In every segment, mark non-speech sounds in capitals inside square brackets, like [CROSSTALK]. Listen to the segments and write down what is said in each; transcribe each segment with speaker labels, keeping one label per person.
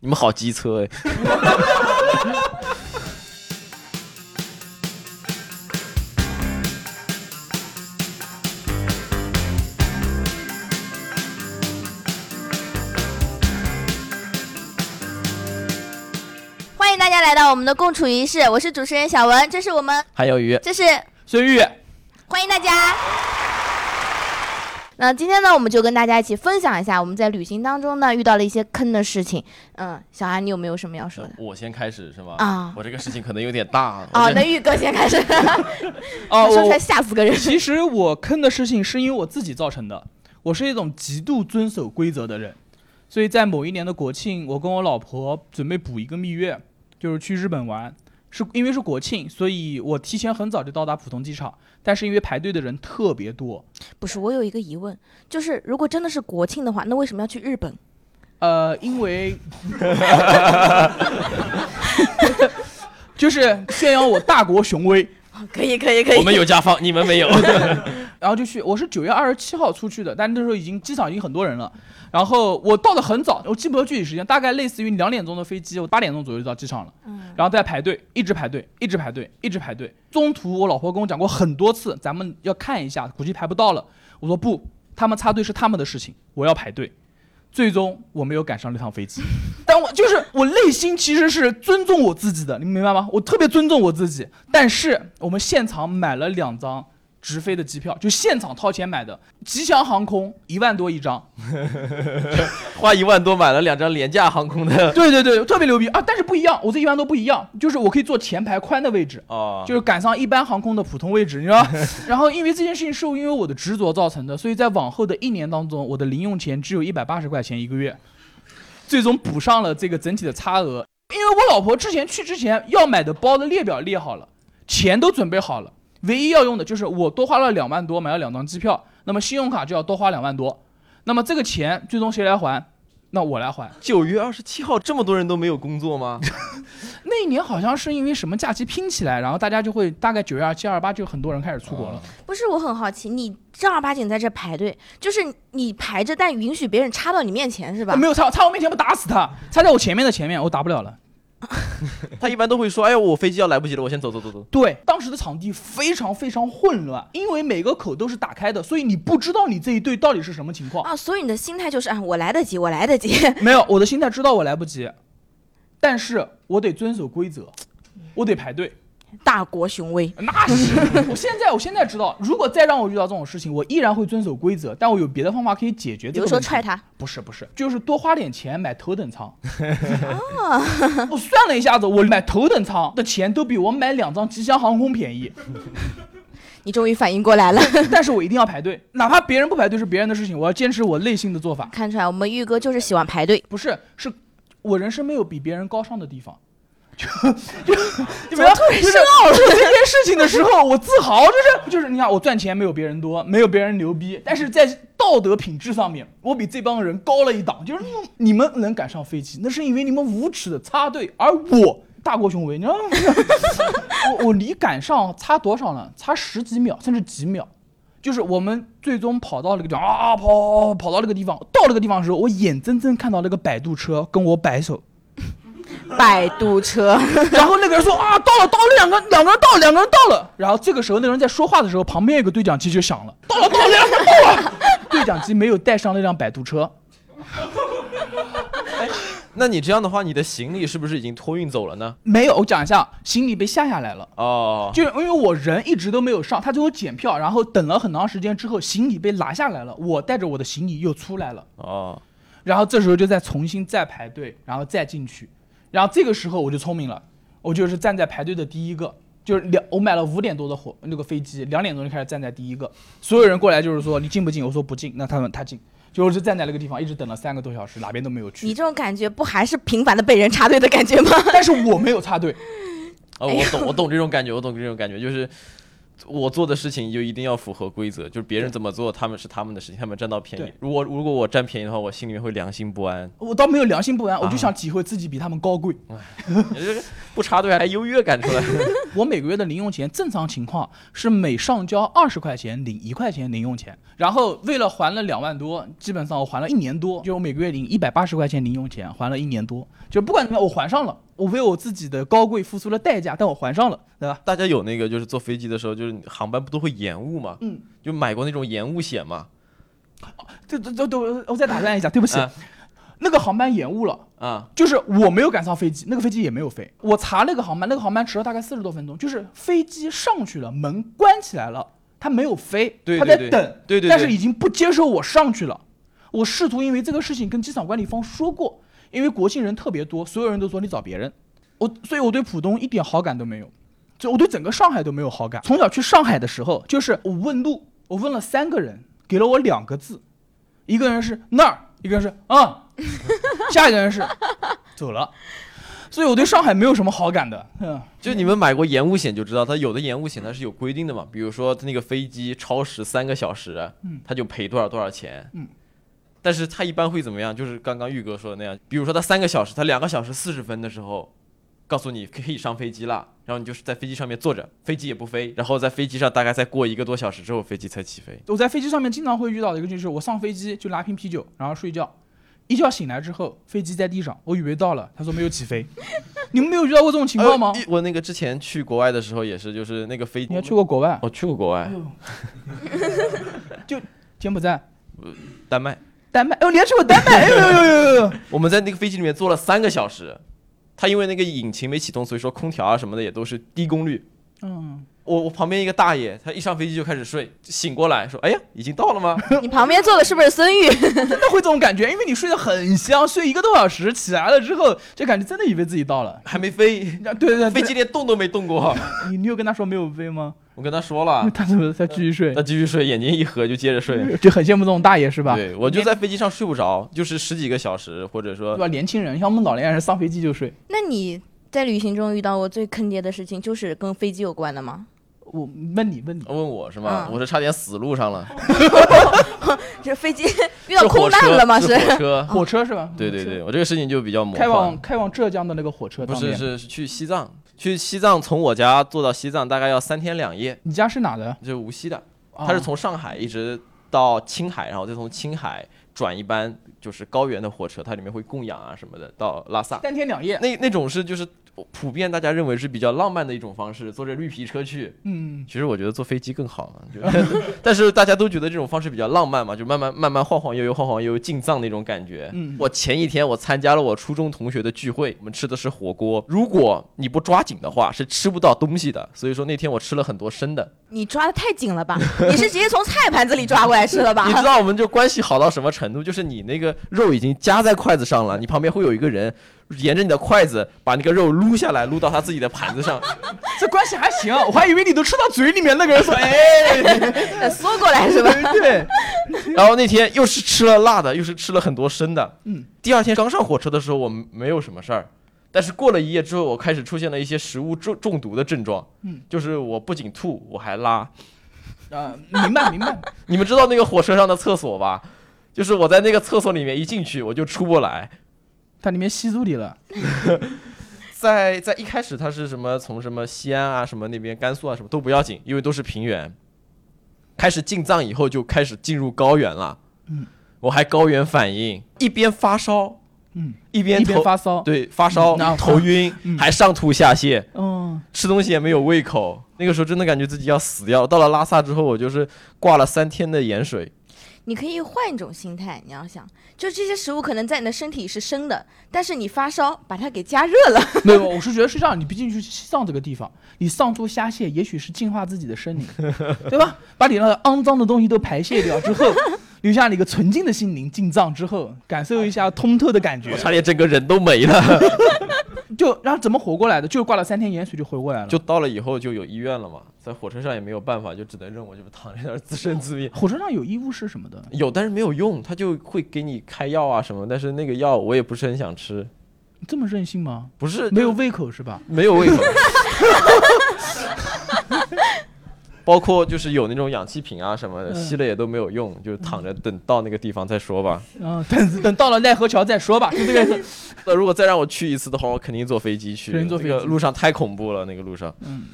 Speaker 1: 你们好机车哎！
Speaker 2: 欢迎大家来到我们的共处一室，我是主持人小文，这是我们，
Speaker 1: 还有鱼，
Speaker 2: 这是
Speaker 3: 孙玉，
Speaker 2: 欢迎大家。那今天呢，我们就跟大家一起分享一下我们在旅行当中呢遇到了一些坑的事情。嗯，小安，你有没有什么要说的？
Speaker 1: 我先开始是吗？
Speaker 2: 啊
Speaker 1: 我这个事情可能有点大。
Speaker 2: 哦，
Speaker 1: 我这
Speaker 2: 那玉哥先开始，[LAUGHS]
Speaker 3: 哦，
Speaker 2: 说出来吓死个人。
Speaker 3: 其实我坑的事情是因为我自己造成的。我是一种极度遵守规则的人，所以在某一年的国庆，我跟我老婆准备补一个蜜月，就是去日本玩。是因为是国庆，所以我提前很早就到达浦东机场，但是因为排队的人特别多，
Speaker 2: 不是，我有一个疑问，就是如果真的是国庆的话，那为什么要去日本？[LAUGHS]
Speaker 3: 呃，因为就是炫耀我大国雄威，[LAUGHS]
Speaker 2: 可以，可以，可以
Speaker 1: 我们有家方，你们没有。[LAUGHS]
Speaker 3: 然后就去，我是九月二十七号出去的，但那时候已经机场已经很多人了。然后我到的很早，我记不得具体时间，大概类似于两点钟的飞机，我八点钟左右就到机场了。
Speaker 2: 嗯，
Speaker 3: 然后在排队，一直排队，一直排队，一直排队。中途我老婆跟我讲过很多次，咱们要看一下，估计排不到了。我说不，他们插队是他们的事情，我要排队。最终我没有赶上那趟飞机，[LAUGHS] 但我就是我内心其实是尊重我自己的，你明白吗？我特别尊重我自己。但是我们现场买了两张直飞的机票，就现场掏钱买的，吉祥航空一万多一张。[LAUGHS]
Speaker 1: 花一万多买了两张廉价航空的 [LAUGHS]
Speaker 3: 对对对，特别牛逼啊！但是不一样，我这一万多不一样，就是我可以坐前排宽的位置。
Speaker 1: 哦，
Speaker 3: 就是赶上一般航空的普通位置，你知道吧？[LAUGHS] 然后因为这件事情是因为我的执着造成的，所以在往后的一年当中，我的零用钱只有一百八十块钱一个月，最终补上了这个整体的差额。因为我老婆之前去之前要买的包的列表列好了，钱都准备好了，唯一要用的就是我多花了两万多买了两张机票，那么信用卡就要多花两万多，那么这个钱最终谁来还？那我来还。
Speaker 1: 九月二十七号，这么多人都没有工作吗？
Speaker 3: 那一年好像是因为什么假期拼起来，然后大家就会大概九月二七、二八就很多人开始出国了。
Speaker 2: 不是，我很好奇，你正儿八经在这排队，就是你排着，但允许别人插到你面前是吧？
Speaker 3: 没有插插我面前，不打死他，插在我前面的前面，我打不了了。[LAUGHS]
Speaker 1: 他一般都会说：“哎呀，我飞机要来不及了，我先走走走走。
Speaker 3: 对，当时的场地非常非常混乱，因为每个口都是打开的，所以你不知道你这一队到底是什么情况。
Speaker 2: 啊，所以你的心态就是啊，我来得及，我来得及。[LAUGHS]
Speaker 3: 没有，我的心态知道我来不及，但是我得遵守规则，我得排队。
Speaker 2: 大国雄威，
Speaker 3: 那是，[LAUGHS] 我现在我现在知道，如果再让我遇到这种事情，我依然会遵守规则，但我有别的方法可以解决
Speaker 2: 比如。说踹他，
Speaker 3: 不是不是，就是多花点钱买头等舱。我算了一下子，我买头等舱的钱都比我买两张吉祥航空便宜，[LAUGHS]
Speaker 2: 你终于反应过来了。[LAUGHS]
Speaker 3: 但是我一定要排队，哪怕别人不排队是别人的事情，我要坚持我内心的做法。
Speaker 2: 看出来我们玉哥就是喜欢排队。
Speaker 3: 不是，是我人生没有比别人高尚的地方。[LAUGHS] 就就你们就是做 [LAUGHS] 这件事情的时候，我自豪，就是就是你看我赚钱没有别人多，没有别人牛逼，但是在道德品质上面，我比这帮人高了一档。就是你们能赶上飞机，那是因为你们无耻的插队，而我大国雄威，你知道吗？[LAUGHS] 我我离赶上差多少呢？差十几秒，甚至几秒。就是我们最终跑到那个地方啊，跑跑跑到那个地方，到那个地方的时候，我眼睁睁看到那个摆渡车跟我摆手，
Speaker 2: 摆渡车，[LAUGHS]
Speaker 3: 然后那个人说啊，到了，到了，两个两个人到了，两个人到了。然后这个时候那个人在说话的时候，旁边有个对讲机就响了，到了，到了，两个人到了。[LAUGHS] 对讲机没有带上那辆摆渡车，[LAUGHS]
Speaker 1: 那你这样的话，你的行李是不是已经托运走了呢？
Speaker 3: 没有。我讲一下，行李被下下来了。
Speaker 1: 哦，
Speaker 3: 就因为我人一直都没有上，他最后检票，然后等了很长时间之后，行李被拿下来了，我带着我的行李又出来了，
Speaker 1: 哦，
Speaker 3: 然后这时候就再重新再排队，然后再进去，然后这个时候我就聪明了，我就是站在排队的第一个，就是两我买了五点多的火那个飞机，两点钟就开始站在第一个，所有人过来就是说你进不进，我说不进，那他们他进，就是站在那个地方一直等了三个多小时，哪边都没有去。
Speaker 2: 你，这种感觉不还是频繁的被人插队的感觉吗？
Speaker 3: 但是我没有插队，
Speaker 1: 哦，我懂，我懂这种感觉，我懂这种感觉，就是我做的事情就一定要符合规则，就是别人怎么做，他们是他们的事情，他们占到便宜。如果如果我占便宜的话，我心里面会良心不安，
Speaker 3: 我倒没有良心不安，我就
Speaker 1: 啊
Speaker 3: 想体会自己比他们高贵。
Speaker 1: 不插队还优越感出来。[LAUGHS]
Speaker 3: 我每个月的零用钱，正常情况是每上交二十块钱领一块钱零用钱，然后为了还了两万多，基本上我还了一年多，就我每个月领一百八十块钱零用钱，还了一年多，就不管怎么样，我还上了，我为我自己的高贵付出了代价，但我还上了，对吧？
Speaker 1: 大家有那个就是坐飞机的时候，就是航班不都会延误吗？
Speaker 3: 嗯，
Speaker 1: 就买过那种延误险嘛。
Speaker 3: 这这这这，我再打断一下，对不起，
Speaker 1: 啊
Speaker 3: 那个航班延误了。
Speaker 1: 啊，
Speaker 3: 就是我没有赶上飞机，那个飞机也没有飞。我查那个航班，那个航班迟了大概四十多分钟，就是飞机上去了，门关起来了，它没有飞，
Speaker 1: 对对对
Speaker 3: 它在等，
Speaker 1: 对对对
Speaker 3: 但是已经不接受我上去了。我试图因为这个事情跟机场管理方说过，因为国庆人特别多，所有人都说你找别人，我所以我对浦东一点好感都没有，就我对整个上海都没有好感。从小去上海的时候，就是我问路，我问了三个人，给了我两个字，一个人是那儿，一个人是啊、[LAUGHS] 下一个人是走了，所以我对上海没有什么好感的。嗯，
Speaker 1: 就你们买过延误险就知道，它有的延误险它是有规定的嘛，比如说那个飞机超时三个小时，
Speaker 3: 嗯
Speaker 1: 它就赔多少多少钱。
Speaker 3: 嗯。
Speaker 1: 但是他一般会怎么样？就是刚刚玉哥说的那样，比如说他三个小时，他两个小时四十分的时候，告诉你可以上飞机了，然后你就是在飞机上面坐着，飞机也不飞，然后在飞机上大概再过一个多小时之后，飞机才起飞。
Speaker 3: 我在飞机上面经常会遇到的一个就是我上飞机就拿瓶啤酒，然后睡觉，一觉醒来之后飞机在地上，我以为到了，他说没有起飞。[LAUGHS] 你们没有遇到过这种情况吗
Speaker 1: 呃？我那个之前去国外的时候也是，就是那个飞，
Speaker 3: 你还去过国外？
Speaker 1: 我去过国外，[LAUGHS] 就
Speaker 3: 柬埔寨、
Speaker 1: 丹麦，
Speaker 3: 丹麦，哦，你还去过丹麦？哎呦呦呦呦呦！[LAUGHS]
Speaker 1: 我们在那个飞机里面坐了三个小时，它因为那个引擎没启动，所以说空调啊什么的也都是低功率。
Speaker 3: 嗯，
Speaker 1: 我我旁边一个大爷，他一上飞机就开始睡，醒过来说：“哎呀，已经到了吗 [LAUGHS]
Speaker 2: 你旁边坐的是不是孙玉？[LAUGHS]
Speaker 3: 真的会这种感觉，因为你睡得很香，睡一个多小时，起来了之后就感觉真的以为自己到了。
Speaker 1: 还没飞，
Speaker 3: 对对对，
Speaker 1: 飞机连动都没动过。
Speaker 3: 你你有跟他说没有飞吗？
Speaker 1: 我跟他说了，[LAUGHS]
Speaker 3: 他怎么他继续睡
Speaker 1: 他？继续睡，眼睛一合就接着睡。[LAUGHS]
Speaker 3: 就很羡慕这种大爷是吧？
Speaker 1: 对，我就在飞机上睡不着，就是十几个小时，或者说
Speaker 3: 对吧？年轻人像我们老年人上飞机就睡。
Speaker 2: 那你在旅行中遇到过最坑爹的事情，就是跟飞机有关的吗？
Speaker 3: 我问你问你，
Speaker 1: 问我是吗？
Speaker 2: 嗯
Speaker 1: 我是差点死路上了，[LAUGHS]
Speaker 2: 这飞机遇到空难了吗？
Speaker 1: 是火车。
Speaker 3: 火车是吧？
Speaker 1: 对对对，我这个事情就比较魔
Speaker 3: 开往。开往浙江的那个火车
Speaker 1: 不是是去西藏，去西藏从我家坐到西藏大概要三天两夜，
Speaker 3: 你家是哪的？
Speaker 1: 就是无锡的。他是从上海一直到青海，然后再从青海转一班就是高原的火车，它里面会供氧啊什么的，到拉萨。
Speaker 3: 三天两夜。
Speaker 1: 那那种是就是普遍大家认为是比较浪漫的一种方式，坐着绿皮车去。
Speaker 3: 嗯，
Speaker 1: 其实我觉得坐飞机更好，就 [LAUGHS] 但是大家都觉得这种方式比较浪漫嘛，就慢慢慢慢晃晃悠悠晃晃悠悠进藏那种感觉。
Speaker 3: 嗯
Speaker 1: 我前一天我参加了我初中同学的聚会，我们吃的是火锅，如果你不抓紧的话是吃不到东西的，所以说那天我吃了很多生的。
Speaker 2: 你抓的太紧了吧？你是直接从菜盘子里抓过来吃的吧
Speaker 1: 你？知道我们就关系好到什么程度？就是你那个肉已经夹在筷子上了，你旁边会有一个人沿着你的筷子把那个肉撸下来，撸到他自己的盘子上。[LAUGHS]
Speaker 3: 这关系还行，我还以为你都吃到嘴里面，那个人说，哎，[LAUGHS]
Speaker 2: 呃缩过来是吧？
Speaker 3: 对，[LAUGHS]
Speaker 1: 然后那天又是吃了辣的，又是吃了很多生的。
Speaker 3: 嗯，
Speaker 1: 第二天刚上火车的时候，我没有什么事儿，但是过了一夜之后，我开始出现了一些食物中中毒的症状。
Speaker 3: 嗯，
Speaker 1: 就是我不仅吐，我还拉。
Speaker 3: 啊，明白明白。
Speaker 1: 你们知道那个火车上的厕所吧？就是我在那个厕所里面一进去，我就出不来。
Speaker 3: 它里面吸住你了，[LAUGHS]
Speaker 1: 在在一开始它是什么从什么西安啊什么那边甘肃啊什么都不要紧，因为都是平原。开始进藏以后就开始进入高原了，
Speaker 3: 嗯，
Speaker 1: 我还高原反应，一边发烧，
Speaker 3: 嗯，一
Speaker 1: 一边头
Speaker 3: 边发烧，
Speaker 1: 对发烧、头晕，
Speaker 3: 嗯
Speaker 1: 还上吐下泻，
Speaker 3: 嗯，
Speaker 1: 吃东西也没有胃口。那个时候真的感觉自己要死掉。到了拉萨之后，我就是挂了三天的盐水。
Speaker 2: 你可以换一种心态，你要想，就这些食物可能在你的身体是生的，但是你发烧把它给加热了，
Speaker 3: 没有，我是觉得是这样，你毕竟去西藏这个地方，你上吐下泻，也许是净化自己的生理，[LAUGHS] 对吧？把你那个肮脏的东西都排泄掉之后，留下了一个纯净的心灵，进藏之后，感受一下通透的感觉
Speaker 1: 我，差点整个人都没了。
Speaker 3: 就然后怎么活过来的？就挂了三天盐水就活过来了。
Speaker 1: 就到了以后就有医院了嘛，在火车上也没有办法，就只能任我就躺在那儿自生自灭。
Speaker 3: 火车上有医务室什么的，
Speaker 1: 有，但是没有用，他就会给你开药啊什么，但是那个药我也不是很想吃，
Speaker 3: 这么任性吗？
Speaker 1: 不是
Speaker 3: 没有胃口是吧？
Speaker 1: 没有胃口。包括就是有那种氧气瓶啊什么的，
Speaker 3: 嗯
Speaker 1: 吸了也都没有用，就躺着等到那个地方再说吧。
Speaker 3: 嗯，等 [LAUGHS] 等到了奈何桥再说吧，是这个意思。[LAUGHS]
Speaker 1: 那如果再让我去一次的话，我肯定坐飞机去。
Speaker 3: 肯定坐飞机
Speaker 1: 那个路上太恐怖了，那个路上
Speaker 3: 嗯，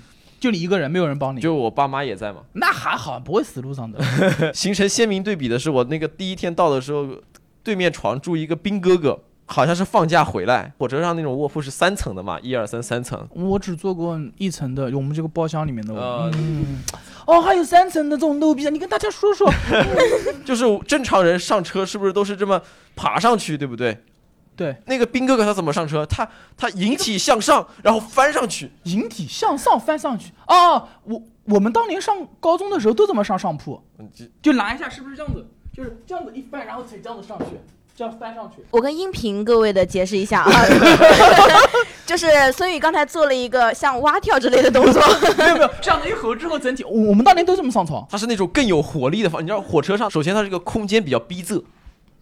Speaker 3: 就你一个人，没有人帮你，
Speaker 1: 就我爸妈也在嘛。
Speaker 3: 那还好，不会死路上的。[LAUGHS]
Speaker 1: 形成鲜明对比的是，我那个第一天到的时候，对面床住一个兵哥哥，好像是放假回来。火车上那种卧铺是三层的嘛，一二三三层。
Speaker 3: 我只坐过一层的，我们这个包厢里面的。
Speaker 1: 呃
Speaker 3: 嗯，哦，还有三层的这种 low 逼的，你跟大家说说。[LAUGHS]
Speaker 1: 就是正常人上车是不是都是这么爬上去，对不对？
Speaker 3: 对，
Speaker 1: 那个兵哥哥他怎么上车？他他引体向上，然后翻上去。
Speaker 3: 引体向上翻上去。哦，我我们当年上高中的时候都这么上上铺，就拿一下，是不是这样子？就是这样子一翻，然后才这样子上去，这样翻上去。
Speaker 2: 我跟音频各位的解释一下啊，[LAUGHS] [LAUGHS] 就是孙宇刚才做了一个像蛙跳之类的动作，
Speaker 3: 没有没有，这样的一合之后，整体我我们当年都这么上床，
Speaker 1: 它是那种更有活力的方。你知道火车上，首先它这个空间比较逼仄，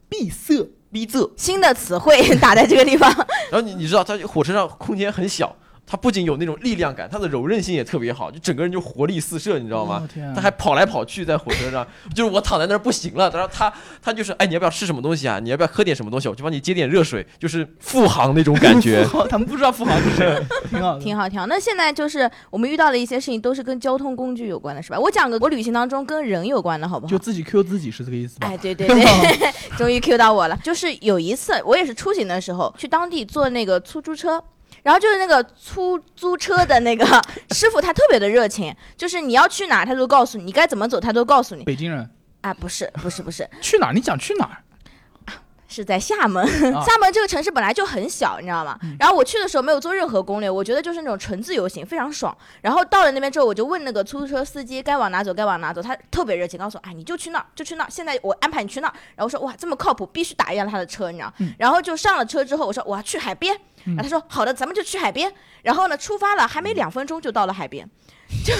Speaker 3: 闭塞。
Speaker 1: 逼仄。
Speaker 2: 新的词汇打在这个地方。
Speaker 1: 然后你你知道，它火车上空间很小，它不仅有那种力量感，他的柔韧性也特别好，就整个人就活力四射，你知道吗
Speaker 3: 哦？啊
Speaker 1: 他还跑来跑去在火车上，[LAUGHS] 就是我躺在那儿不行了，然后他他就是哎，你要不要吃什么东西啊？你要不要喝点什么东西？我就帮你接点热水，就是富航那种感觉。[LAUGHS]
Speaker 3: 他们不知道富航是谁，[LAUGHS] 挺好的。
Speaker 2: 挺好，挺好。那现在就是我们遇到的一些事情，都是跟交通工具有关的，是吧？我讲个我旅行当中跟人有关的，好不好
Speaker 3: 就？自己 Q 自己是这个意思吧？
Speaker 2: 哎，对对对，终于 Q 到我了。就是有一次，我也是出行的时候去当地坐那个出租车。然后就是那个出租车的那个 [LAUGHS] 师傅，他特别的热情，就是你要去哪，他都告诉你，你该怎么走，他都告诉你。
Speaker 3: 北京人
Speaker 2: 啊，不是，不是，不是，
Speaker 3: 去哪儿？你想去哪儿？
Speaker 2: 是在厦门。
Speaker 3: 啊 [LAUGHS]
Speaker 2: 厦门这个城市本来就很小，你知道吗？然后我去的时候没有做任何攻略，我觉得就是那种纯自由行，非常爽。然后到了那边之后，我就问那个出租车司机该往哪走，该往哪走，他特别热情，告诉我，哎，你就去那儿，就去那儿。现在我安排你去那儿。然后我说哇，这么靠谱，必须打一辆他的车，你知道？然后就上了车之后，我说我要去海边。然后他说好的，咱们就去海边。然后呢，出发了，还没两分钟就到了海边。就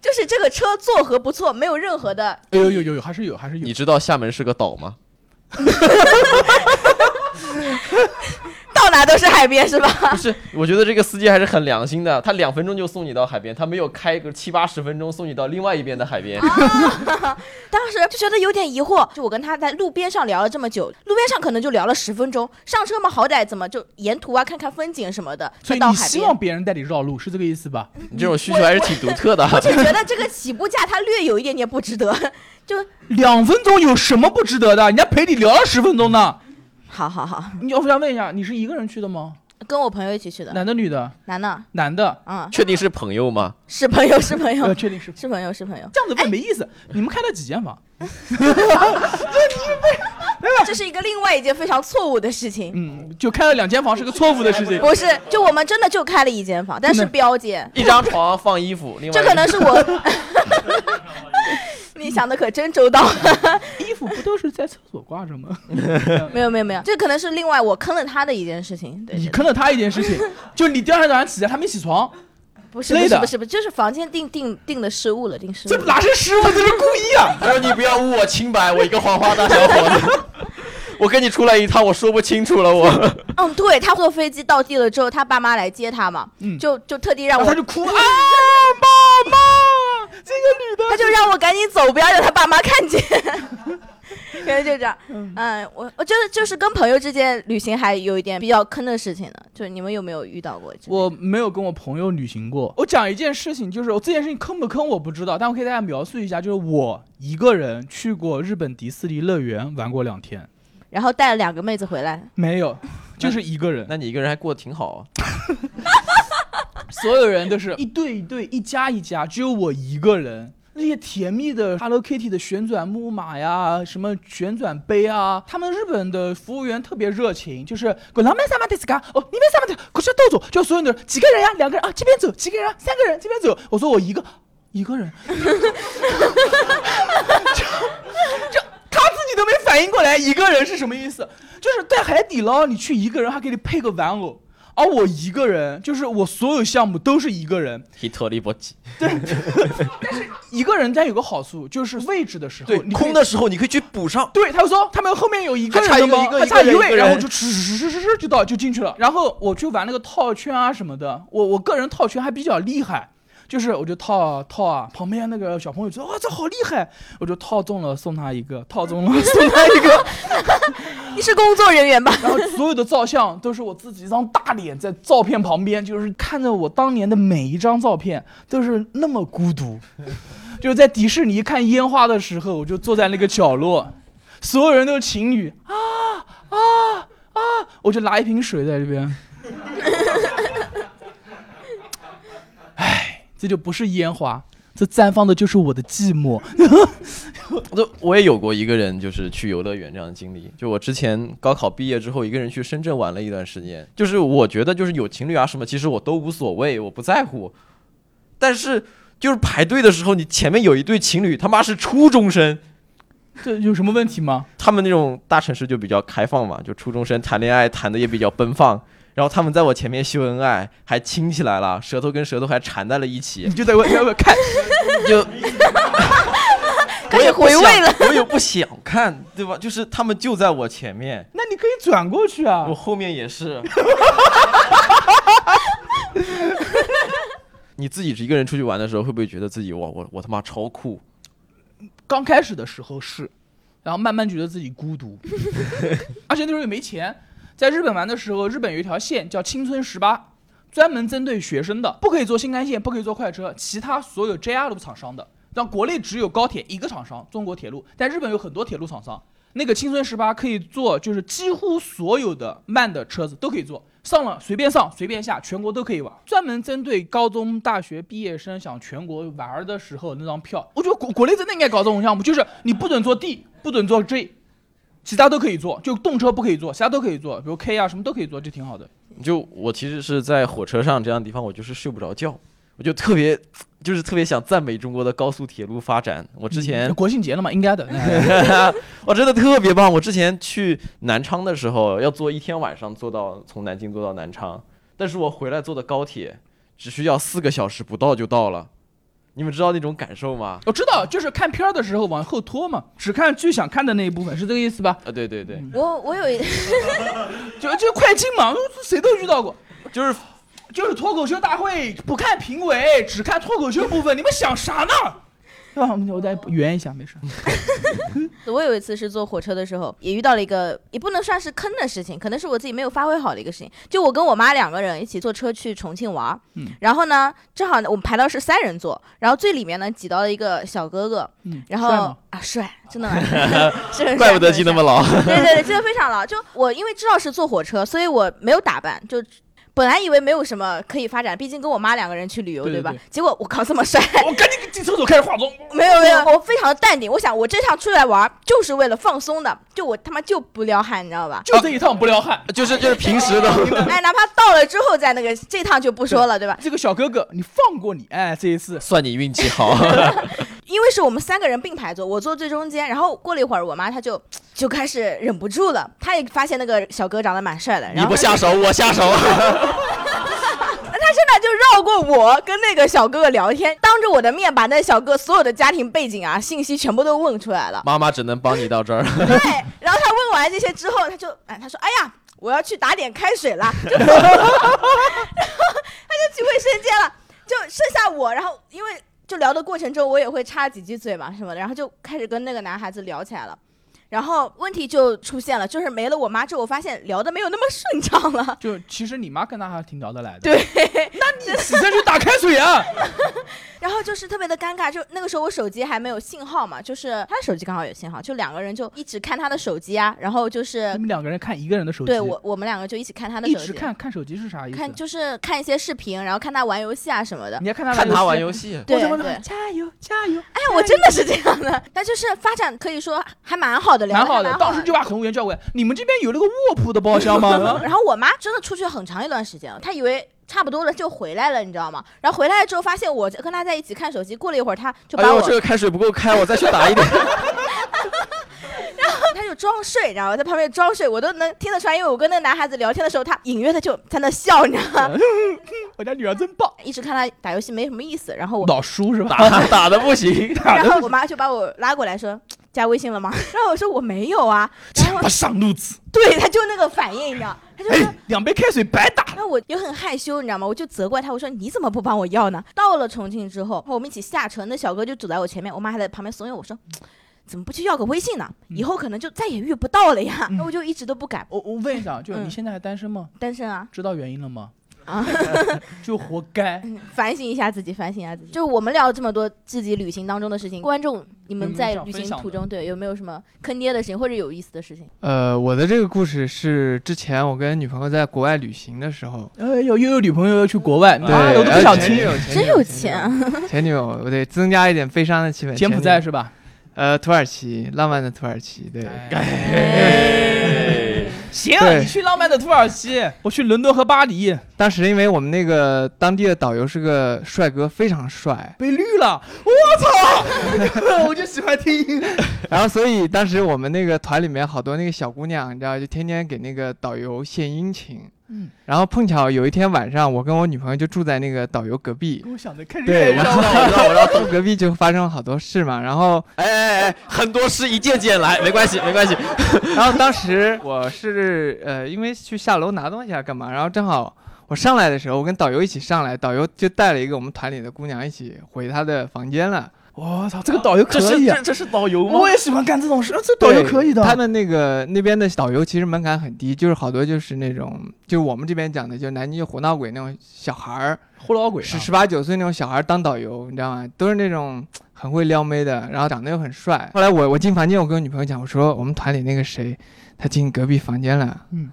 Speaker 2: 就是这个车坐和不错，没有任何的
Speaker 3: 哎呦呦呦，还是有还是有
Speaker 1: 你。知道厦门是个岛吗？[LAUGHS] [LAUGHS]
Speaker 2: 到哪都是海边，是吧？
Speaker 1: 不是，我觉得这个司机还是很良心的，他两分钟就送你到海边，他没有开个七八十分钟送你到另外一边的海边。[LAUGHS]
Speaker 2: 当时就觉得有点疑惑，就我跟他在路边上聊了这么久，路边上可能就聊了十分钟，上车嘛好歹怎么就沿途啊看看风景什么的，
Speaker 3: 所以你希。望别人带你绕路，是这个意思吧？
Speaker 1: 你这种需求还是挺独特的。
Speaker 2: 我只觉得这个起步价它略有一点点不值得，就
Speaker 3: 两分钟有什么不值得的？人家陪你聊了十分钟呢。
Speaker 2: 好好好，
Speaker 3: 你我想问一下，你是一个人去的吗？
Speaker 2: 跟我朋友一起去的，
Speaker 3: 男的女的？
Speaker 2: 男的，
Speaker 3: 男的。
Speaker 2: 嗯，
Speaker 1: 确定是朋友吗？
Speaker 2: 是朋友是朋友
Speaker 3: 呃，确定是
Speaker 2: 是朋友是朋友，
Speaker 3: 这样子问没意思。你们开了几间房？[LAUGHS]
Speaker 2: 这是一个另外一件非常错误的事情。
Speaker 3: 嗯，就开了两间房是个错误的事情。
Speaker 2: 不是，就我们真的就开了一间房，但是标间，
Speaker 1: 一张床放衣服，另外
Speaker 2: 这可能是我。[LAUGHS] [LAUGHS] 你想的可真周到。
Speaker 3: 衣服不都是在厕所挂着吗？[LAUGHS]
Speaker 2: 没有没有没有，这可能是另外我坑了他的一件事情。对，
Speaker 3: 你坑了他一件事情，[LAUGHS] 就你第二天早上起来他没起床，
Speaker 2: 不是不是不是不是，就是房间定定定的失误了，定失误了。
Speaker 3: 这哪是失误，这是故意啊！[LAUGHS]
Speaker 1: 他说你不要污我清白，我一个黄花大小伙子，我跟你出来一趟，我说不清楚了，我。
Speaker 2: 嗯，对他坐飞机到地了之后，他爸妈来接他嘛，
Speaker 3: 嗯
Speaker 2: 就就特地让我
Speaker 3: 他，就哭啊，妈妈，这个女的
Speaker 2: 他就让我赶紧走，不要让他爸妈看见。[LAUGHS] 原来就这样，嗯，我我就是就是跟朋友之间旅行还有一点比较坑的事情呢，就是你们有没有遇到过？
Speaker 3: 我没有跟我朋友旅行过。我讲一件事情，就是我这件事情坑不坑我不知道，但我可以给大家描述一下，就是我一个人去过日本迪士尼乐园玩过两天，
Speaker 2: 然后带了两个妹子回来，
Speaker 3: 没有，[LAUGHS] 就是一个人，
Speaker 1: 那你一个人还过得挺好啊。[LAUGHS]
Speaker 3: 所有人都是一对一对，一家一家，只有我一个人。那些甜蜜的 Hello Kitty 的旋转木马呀，什么旋转杯啊，他们日本的服务员特别热情，就是ご覧様ですか？哦，你们什么的，こちらどうぞ。就所有人都是几个人呀？两个人啊，这边走，几个人啊？三个人这边走。我说我一个一个人，[LAUGHS] 就就他自己都没反应过来，一个人是什么意思？就是在海底捞，你去一个人还给你配个玩偶。 而我一个人，就是我所有项目都是一个人，[LAUGHS]
Speaker 1: 一特利波吉。[LAUGHS]
Speaker 3: 一个人但有个好处，就是位置的时候，
Speaker 1: 对，空的时候你可以去补上。
Speaker 3: 对，他就说他们后面有一个
Speaker 1: 还差
Speaker 3: 人的吗
Speaker 1: 一个一个
Speaker 3: 还差一位，然后就哧哧哧哧哧就到就进去了。然后我去玩那个套圈啊什么的，我我个人套圈还比较厉害，就是我就套啊套啊，旁边那个小朋友说哇这好厉害，我就套中了送他一个，套中了送他一个，[LAUGHS]
Speaker 2: 你是工作人员吧？[LAUGHS]
Speaker 3: 然后所有的照相都是我自己一张大脸在照片旁边，就是看着我当年的每一张照片都是那么孤独。[LAUGHS] 就是在迪士尼看烟花的时候，我就坐在那个角落，所有人都是情侣啊啊啊，我就拿一瓶水在这边。哎，这就不是烟花，这绽放的就是我的寂寞。[LAUGHS]
Speaker 1: 我都我也有过一个人就是去游乐园这样的经历。就我之前高考毕业之后，一个人去深圳玩了一段时间。就是我觉得就是有情侣啊什么，其实我都无所谓，我不在乎。但是就是排队的时候，你前面有一对情侣，他妈是初中生，
Speaker 3: 这有什么问题吗？
Speaker 1: 他们那种大城市就比较开放嘛，就初中生谈恋爱谈的也比较奔放。然后他们在我前面秀恩爱，还亲起来了，舌头跟舌头还缠在了一起
Speaker 3: 你，就在我要不要看？
Speaker 1: 就
Speaker 2: 开始
Speaker 1: 我也
Speaker 2: 回味了。
Speaker 1: 我也不想看，对吧？就是他们就在我前面，
Speaker 3: 那你可以转过去啊
Speaker 1: 我。后面也是。[LAUGHS] 你自己一个人出去玩的时候，会不会觉得自己哇，我我他妈超酷？
Speaker 3: 刚开始的时候是，然后慢慢觉得自己孤独，[LAUGHS] 而且那时候也没钱。在日本玩的时候，日本有一条线叫青春十八，专门针对学生的，不可以坐新干线，不可以坐快车，其他所有 JR 路厂商的。但国内只有高铁一个厂商，中国铁路，但日本有很多铁路厂商。那个青春十八可以坐，就是几乎所有的慢的车子都可以坐，上了随便上随便下，全国都可以玩。专门针对高中、大学毕业生想全国玩的时候那张票，我觉得国国内真的应该搞这种项目，就是你不准坐 D，不准坐 J，其他都可以坐，就动车不可以坐，其他都可以坐，比如 K 啊什么都可以坐，这挺好的。
Speaker 1: 就我其实是在火车上这样的地方，我就是睡不着觉，我就特别就是特别想赞美中国的高速铁路发展。我之前
Speaker 3: 国庆节了嘛，应该的。[LAUGHS]
Speaker 1: 我真的特别棒。我之前去南昌的时候，要坐一天晚上坐到从南京坐到南昌，但是我回来坐的高铁只需要四个小时不到就到了。你们知道那种感受吗？
Speaker 3: 我知道，就是看片儿的时候往后拖嘛，只看最想看的那一部分，是这个意思吧？
Speaker 1: 啊，对对对，
Speaker 2: 我我有一 [LAUGHS]
Speaker 3: 就就快进嘛，谁都遇到过。
Speaker 1: 就是
Speaker 3: 就是脱口秀大会不看评委，只看脱口秀部分，你们想啥呢？[LAUGHS] 啊，我再圆一下，没事。[LAUGHS]
Speaker 2: 我有一次是坐火车的时候，也遇到了一个也不能算是坑的事情，可能是我自己没有发挥好的一个事情。就我跟我妈两个人一起坐车去重庆玩，
Speaker 3: 嗯
Speaker 2: 然后呢，正好呢我们排到是三人座，然后最里面呢挤到了一个小哥哥，
Speaker 3: 嗯，
Speaker 2: 然后啊帅，[LAUGHS] 真的
Speaker 1: 怪不得记那么牢。
Speaker 2: 对对对，记得非常牢。就我因为知道是坐火车，所以我没有打扮，就本来以为没有什么可以发展，毕竟跟我妈两个人去旅游，吧
Speaker 3: 对对对？
Speaker 2: 结果我靠，这么帅！
Speaker 3: 我赶紧进厕所开始化妆。[LAUGHS]
Speaker 2: 没有没有，我非常的淡定。我想我这趟出来玩就是为了放松的，就我他妈就不撩汉，你知道吧？
Speaker 3: 就这一趟不撩汉。[LAUGHS]
Speaker 1: 就是就是平时的，[LAUGHS]
Speaker 2: 哎，哪怕到了之后再那个这趟就不说了，对吧？
Speaker 3: 这个小哥哥，你放过你，哎，这一次
Speaker 1: 算你运气好。
Speaker 2: 因为是我们三个人并排坐，我坐最中间，然后过了一会儿，我妈她就就开始忍不住了，他也发现那个小哥长得蛮帅的，然后
Speaker 1: 你不下手，我下手。[LAUGHS]
Speaker 2: 他现在就绕过我跟那个小哥哥聊天，当着我的面把那小哥所有的家庭背景啊信息全部都问出来了。
Speaker 1: 妈妈只能帮你到这儿。
Speaker 2: 对，[LAUGHS] 然后他问完这些之后，他就哎，他说哎呀，我要去打点开水啦，就 [LAUGHS] 然后他就去卫生间了，就剩下我，然后因为就聊的过程中我也会插几句嘴嘛什么的，然后就开始跟那个男孩子聊起来了。然后问题就出现了，就是没了我妈之后，我发现聊的没有那么顺畅了。
Speaker 3: 就其实你妈跟他还挺聊得来的。
Speaker 2: 对，
Speaker 3: 你起身去打开水啊！
Speaker 2: 然后就是特别的尴尬，就那个时候我手机还没有信号嘛，就是他的手机刚好有信号，就两个人就一直看他的手机啊，然后就是
Speaker 3: 你们两个人看一个人的手机，
Speaker 2: 对我我们两个就一起看他的手机，
Speaker 3: 直看看手机是啥意思？
Speaker 2: 看就是看一些视频，然后看他玩游戏啊什么的。
Speaker 3: 你要看他
Speaker 1: 看他玩
Speaker 3: 游
Speaker 1: 游戏，
Speaker 2: 对
Speaker 3: 对
Speaker 2: 对，
Speaker 3: 加油加油，
Speaker 2: 哎，我真的是这样的，但就是发展可以说还蛮好的，聊
Speaker 3: 蛮好的。
Speaker 2: 得还蛮
Speaker 3: 当时就把乘务员叫过来，你们这边有那个卧铺的包厢吗？[LAUGHS]
Speaker 2: 然后我妈真的出去很长一段时间了，她以为差不多了就回来了，你知道吗？然后回来之后发现我跟他在一起看手机，过了一会儿他就把我，
Speaker 1: 这个开水不够开，我再去打一点。[LAUGHS]
Speaker 2: 他就装睡，然后在旁边装睡，我都能听得出来，因为我跟那个男孩子聊天的时候，他隐约的就在那笑，你知道吗？[LAUGHS]
Speaker 3: 我家女儿真棒，
Speaker 2: 一直看他打游戏没什么意思，然后我，
Speaker 3: 老输是吧？[LAUGHS]
Speaker 1: 打打的不行，
Speaker 2: 然后我妈就把我拉过来说，加微信了吗？[LAUGHS] 然后我说我没有啊，[LAUGHS] 然后
Speaker 3: 不上路子，
Speaker 2: 对他就那个反应，你知道，他就说 [LAUGHS]
Speaker 3: 哎，两杯开水白打。
Speaker 2: 然后我也很害羞，你知道吗？我就责怪他，我说你怎么不帮我要呢？到了重庆之后，我们一起下车，那小哥就走在我前面，我妈还在旁边怂恿我说，怎么不去要个微信呢？以后可能就再也遇不到了呀。
Speaker 3: 嗯
Speaker 2: 我就一直都不敢
Speaker 3: 我我问一下，就你现在还单身吗？
Speaker 2: 单身啊，
Speaker 3: 知道原因了吗？
Speaker 2: 啊，[LAUGHS]
Speaker 3: 就活该。
Speaker 2: 嗯反省一下自己，反省一下自己。就我们聊了这么多自己旅行当中的事情，观众你们在旅行途中对有没有什么坑爹的事情或者有意思的事情？
Speaker 4: 呃，我的这个故事是之前我跟女朋友在国外旅行的时候，
Speaker 3: 哎呦，又有女朋友要去国外，
Speaker 4: 对，
Speaker 3: 妈的，我都不想听。
Speaker 4: 前女友
Speaker 2: 真有钱啊！！
Speaker 4: 前女友，我得增加一点悲伤的气氛。
Speaker 3: 柬埔寨是吧？
Speaker 4: 呃，土耳其，浪漫的土耳其，对。[LAUGHS]
Speaker 1: 哎
Speaker 3: 行，你去浪漫的土耳其，我去伦敦和巴黎，
Speaker 4: 当时因为我们那个当地的导游是个帅哥，非常帅，
Speaker 3: 被绿了，我操！[LAUGHS] 我就喜欢听。
Speaker 4: 然后所以当时我们那个团里面好多那个小姑娘，你知道，就天天给那个导游献殷勤。
Speaker 3: 嗯，
Speaker 4: 然后碰巧有一天晚上，我跟我女朋友就住在那个导游隔壁。
Speaker 3: 我想的看
Speaker 4: 对，然后
Speaker 3: 后
Speaker 4: 我住隔壁就发生了好多事嘛。然后 [LAUGHS]
Speaker 1: 哎哎哎，很多事一件件来，没关系没关系。[LAUGHS]
Speaker 4: 然后当时我是呃，因为去下楼拿东西啊干嘛，然后正好我上来的时候，我跟导游一起上来，导游就带了一个我们团里的姑娘一起回她的房间了。
Speaker 3: 我操，这个导游可以啊
Speaker 1: 这！这是导游吗？
Speaker 3: 我也喜欢干这种事，这导游可以的。
Speaker 4: 他们那个那边的导游其实门槛很低，就是好多就是那种，就是我们这边讲的，就南京活闹鬼那种小孩儿，
Speaker 3: 胡老鬼啊
Speaker 4: 十十八九岁那种小孩当导游，你知道吗？都是那种很会撩妹的，然后长得又很帅。后来我我进房间，我跟我女朋友讲，我说我们团里那个谁，他进隔壁房间了。
Speaker 3: 嗯。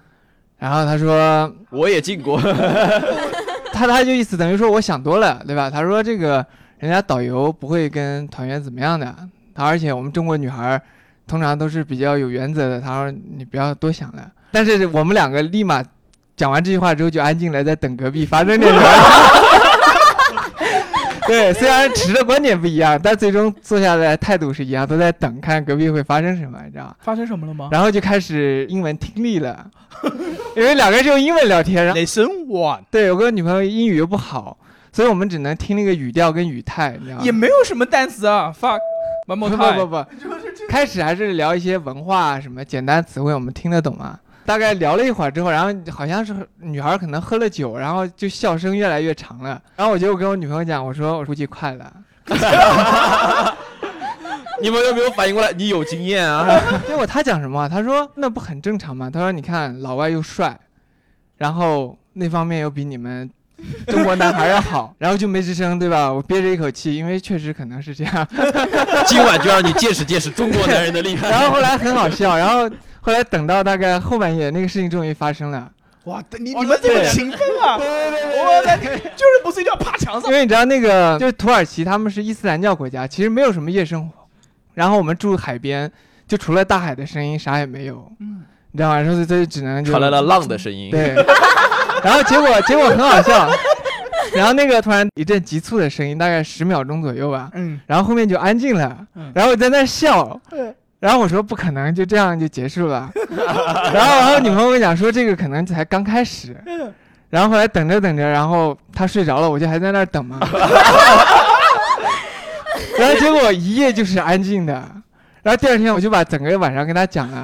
Speaker 4: 然后他说，
Speaker 1: 我也进过。[LAUGHS]
Speaker 4: 他他就意思等于说我想多了，对吧？他说这个人家导游不会跟团员怎么样的，他而且我们中国女孩儿通常都是比较有原则的。他说你不要多想了。但是我们两个立马讲完这句话之后就安静了，在等隔壁发生点什么。[LAUGHS] 对，虽然持的观点不一样，但最终坐下来态度是一样，都在等看隔壁会发生什么，你知道吗？
Speaker 3: 发生什么了吗
Speaker 4: 然后就开始英文听力了，[LAUGHS] 因为两个人是用英文聊天，然后
Speaker 3: ？Lesson one
Speaker 4: 对我跟我女朋友英语又不好，所以我们只能听那个语调跟语态，你知道吗？
Speaker 3: 也没有什么单词啊，fuck，one
Speaker 4: 不不。不不，开始还是聊一些文化啊什么简单词汇，我们听得懂啊。大概聊了一会儿之后，然后好像是女孩可能喝了酒，然后就笑声越来越长了。然后我就跟我女朋友讲，我说我估计快了。
Speaker 1: 你们有没有反应过来？你有经验啊？
Speaker 4: 结果他讲什么啊？他说那不很正常吗？他说你看老外又帅，然后那方面又比你们 [LAUGHS] 中国男孩要好，然后就没吱声，对吧？我憋着一口气，因为确实可能是这样。[LAUGHS] [LAUGHS]
Speaker 1: 今晚就让你见识见识中国男人的厉害。
Speaker 4: 然后后来很好笑，然后后来等到大概后半夜，那个事情终于发生了。
Speaker 3: 哇，你
Speaker 4: 哦
Speaker 3: 你们这么
Speaker 4: 对
Speaker 3: 勤奋啊！我的天，就是不睡觉爬墙上
Speaker 4: 因。为你知道那个就是土耳其，他们是伊斯兰教国家，其实没有什么夜生活。然后我们住海边，就除了大海的声音，啥也没有。
Speaker 3: 嗯，
Speaker 4: 你知道吗？所以所以只能就
Speaker 1: 传来了浪的声音。
Speaker 4: 对，[LAUGHS] 然后结果结果很好笑，然后那个突然一阵急促的声音，大概十秒钟左右吧，
Speaker 3: 嗯，
Speaker 4: 然后后面就安静了。
Speaker 3: 嗯，
Speaker 4: 然后我在那笑。
Speaker 3: 嗯，
Speaker 4: 然后我说不可能就这样就结束了，[LAUGHS] 然后然后女朋友跟我讲说这个可能才刚开始，[LAUGHS] 然后后来等着等着，然后她睡着了，我就还在那儿等嘛，然后结果一夜就是安静的。然后第二天我就把整个晚上跟她讲了，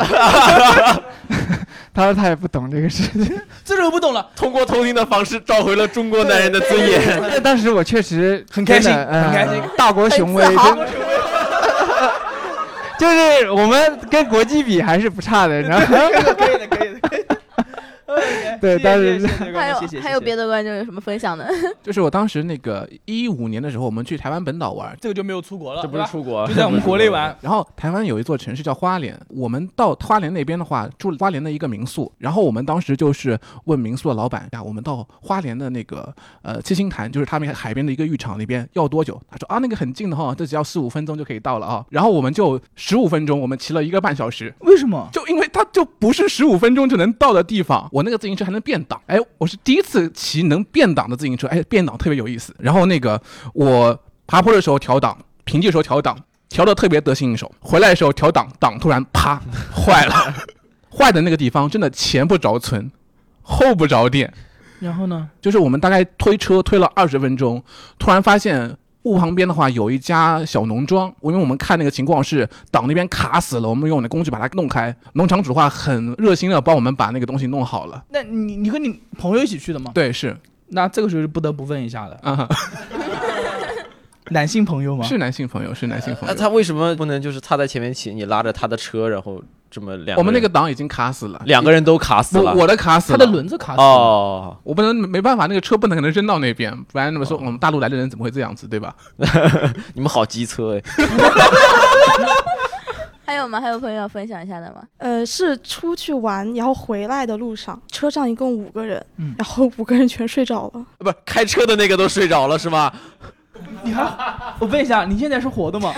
Speaker 4: 她说他也不懂这个事情。
Speaker 3: 这个我不懂了。
Speaker 1: 通过偷听的方式找回了中国男人的尊严。[LAUGHS]
Speaker 4: 但当时我确实
Speaker 3: 很开心很开心，
Speaker 4: 嗯大国雄威，[LAUGHS] 就是我们跟国际比还是不差的，你知道吗？[LAUGHS]
Speaker 3: 可以的，可以的。
Speaker 4: 对但是 [LAUGHS]
Speaker 2: 还有还有别的观众有什么分享的？[LAUGHS]
Speaker 5: 就是我当时那个一五年的时候，我们去台湾本岛玩，
Speaker 3: 这个就没有出国了，
Speaker 1: 这不是出国，
Speaker 3: 就在我们国内玩。[LAUGHS]
Speaker 5: 然后台湾有一座城市叫花莲，我们到花莲那边的话，住花莲的一个民宿，然后我们当时就是问民宿的老板呀，我们到花莲的那个呃七星潭，就是他们海边的一个浴场那边要多久？他说啊，那个很近的哈，这只要十五分钟就可以到了啊。然后我们就十五分钟，我们骑了一个半小时，
Speaker 3: 为什么？
Speaker 5: 就因为它就不是十五分钟就能到的地方，我那个自行车还能变档，哎，我是第一次骑能变档的自行车，哎，变档特别有意思。然后那个我爬坡的时候调档，平地的时候调档，调的特别得心应手。回来的时候调档，档突然啪 [LAUGHS] 坏了，坏的那个地方真的前不着村，后不着店，
Speaker 3: 然后呢？
Speaker 5: 就是我们大概推车推了二十分钟，突然发现路旁边的话有一家小农庄，因为我们看那个情况是党那边卡死了，我们用我们的工具把它弄开。农场主的话很热心的帮我们把那个东西弄好了。
Speaker 3: 那你你和你朋友一起去的吗？
Speaker 5: 对，是
Speaker 3: 那这个时候就不得不问一下了，
Speaker 5: 啊，[LAUGHS]
Speaker 3: 男性朋友吗？
Speaker 5: 是男性朋友，是男性朋友
Speaker 1: 那
Speaker 5: 友。
Speaker 1: 他为什么不能就是他在前面骑，你拉着他的车，然后这么两？
Speaker 5: 我们那个档已经卡死了，
Speaker 1: 两个人都卡死了。
Speaker 5: 我我的卡死了他，
Speaker 3: 的轮子卡死了。
Speaker 1: 哦，
Speaker 5: 我不能没办法，那个车不能可能扔到那边，不然那么说
Speaker 1: 哦
Speaker 5: 我们大陆来的人怎么会这样子，对吧？[LAUGHS]
Speaker 1: 你们好机车哎！[LAUGHS]
Speaker 2: 还有吗？还有朋友要分享一下的吗？
Speaker 6: 呃，是出去玩，然后回来的路上，车上一共五个人，
Speaker 3: 嗯
Speaker 6: 然后五个人全睡着了。
Speaker 1: 不，开车的那个都睡着了是吗？
Speaker 3: 你还，我问一下，你现在是活的吗？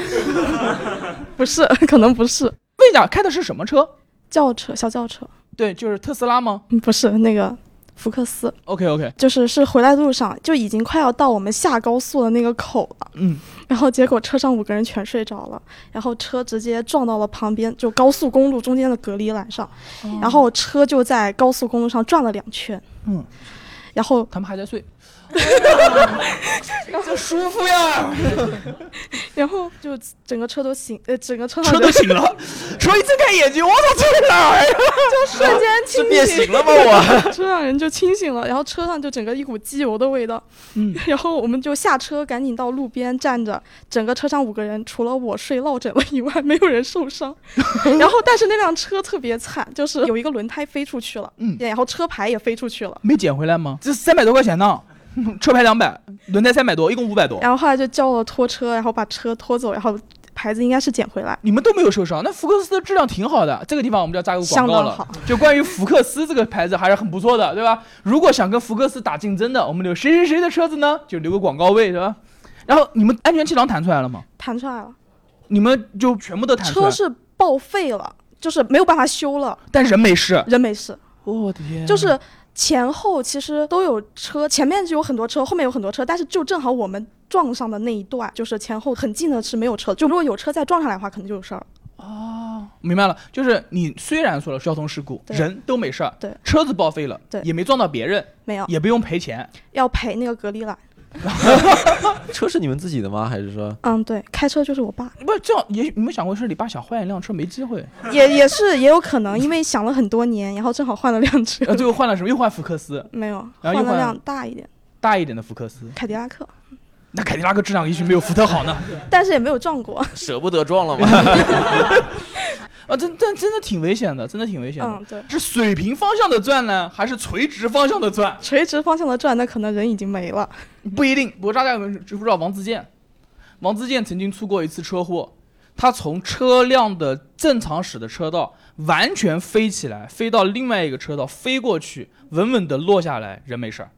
Speaker 3: [LAUGHS]
Speaker 6: 不是，可能不是。
Speaker 3: 问一下，开的是什么车？
Speaker 6: 轿车，小轿车，
Speaker 3: 对，就是特斯拉吗？
Speaker 6: 嗯不是那个福克斯
Speaker 3: ，？OK OK，
Speaker 6: 就是是回来路上就已经快要到我们下高速的那个口了，
Speaker 3: 嗯，
Speaker 6: 然后结果车上五个人全睡着了，然后车直接撞到了旁边就高速公路中间的隔离栏上，然后车就在高速公路上转了两圈，
Speaker 3: 嗯，
Speaker 6: 然后
Speaker 3: 他们还在睡，[LAUGHS] 这舒服呀，[LAUGHS]
Speaker 6: 然后就整个车都醒，呃，整个车上
Speaker 3: 车都醒了，[LAUGHS] 说一睁开眼睛，我操，这是哪儿呀？
Speaker 6: 就瞬间清醒，
Speaker 1: 形了吗我？
Speaker 6: 车上人就清醒了，然后车上就整个一股机油的味道，
Speaker 3: 嗯，
Speaker 6: 然后我们就下车，赶紧到路边站着，整个车上五个人，除了我睡落枕了以外，没有人受伤。然后但是那辆车特别惨，就是有一个轮胎飞出去了，
Speaker 3: 嗯
Speaker 6: 然后车牌也飞出去了。
Speaker 3: 没捡回来吗？这三百多块钱呢，[LAUGHS] 车牌两百，轮胎三百多，一共五百多。
Speaker 6: 然后后来就叫了拖车，然后把车拖走，然后牌子应该是捡回来，
Speaker 3: 你们都没有受伤，那福克斯的质量挺好的。这个地方我们就要扎个广告了。就关于福克斯这个牌子还是很不错的，对吧？如果想跟福克斯打竞争的，我们留谁谁谁的车子呢？就留个广告位，是吧？然后你们安全气囊弹出来了吗？
Speaker 6: 弹出来了，
Speaker 3: 你们就全部都弹出来
Speaker 6: 车，是报废了，就是没有办法修了，
Speaker 3: 但人没事。
Speaker 6: 人没事。
Speaker 3: 我的天
Speaker 6: 就是前后其实都有车，前面就有很多车，后面有很多车，但是就正好我们撞上的那一段，就是前后很近的是没有车，就如果有车再撞上来的话，可能就有事儿了。
Speaker 3: 哦，明白了，就是你虽然说了交通事故，
Speaker 6: 对
Speaker 3: 人都没事儿，
Speaker 6: 对
Speaker 3: 车子报废了，
Speaker 6: 对
Speaker 3: 也没撞到别人，
Speaker 6: 没有，
Speaker 3: 也不用赔钱。
Speaker 6: 要赔那个隔离栏。[LAUGHS]
Speaker 1: 车是你们自己的吗？还是说？
Speaker 6: 嗯，对，开车就是我爸，
Speaker 3: 不是这样，也许你们想过是你爸想换一辆车没机会，
Speaker 6: 也也是也有可能，因为想了很多年，然后正好换了辆车。[LAUGHS]
Speaker 3: 最后换了什么？又换福克斯，
Speaker 6: 没有，
Speaker 3: 然后又换
Speaker 6: 换了辆大一点。
Speaker 3: 大一点的福克斯。
Speaker 6: 凯迪拉克，
Speaker 3: 那凯迪拉克质量也许没有福特好呢。[LAUGHS]
Speaker 6: 但是也没有撞过。
Speaker 1: 舍不得撞了吗？[LAUGHS]
Speaker 3: 啊，真但真的挺危险的，真的挺危险的。
Speaker 6: 嗯，对，
Speaker 3: 是水平方向的转呢，还是垂直方向的转？
Speaker 6: 垂直方向的转，那可能人已经没了。[LAUGHS]
Speaker 3: 不一定。不过大家有没有知不知道王自健？王自健曾经出过一次车祸，他从车辆的正常驶的车道完全飞起来，飞到另外一个车道，飞过去，稳稳的落下来，人没事儿。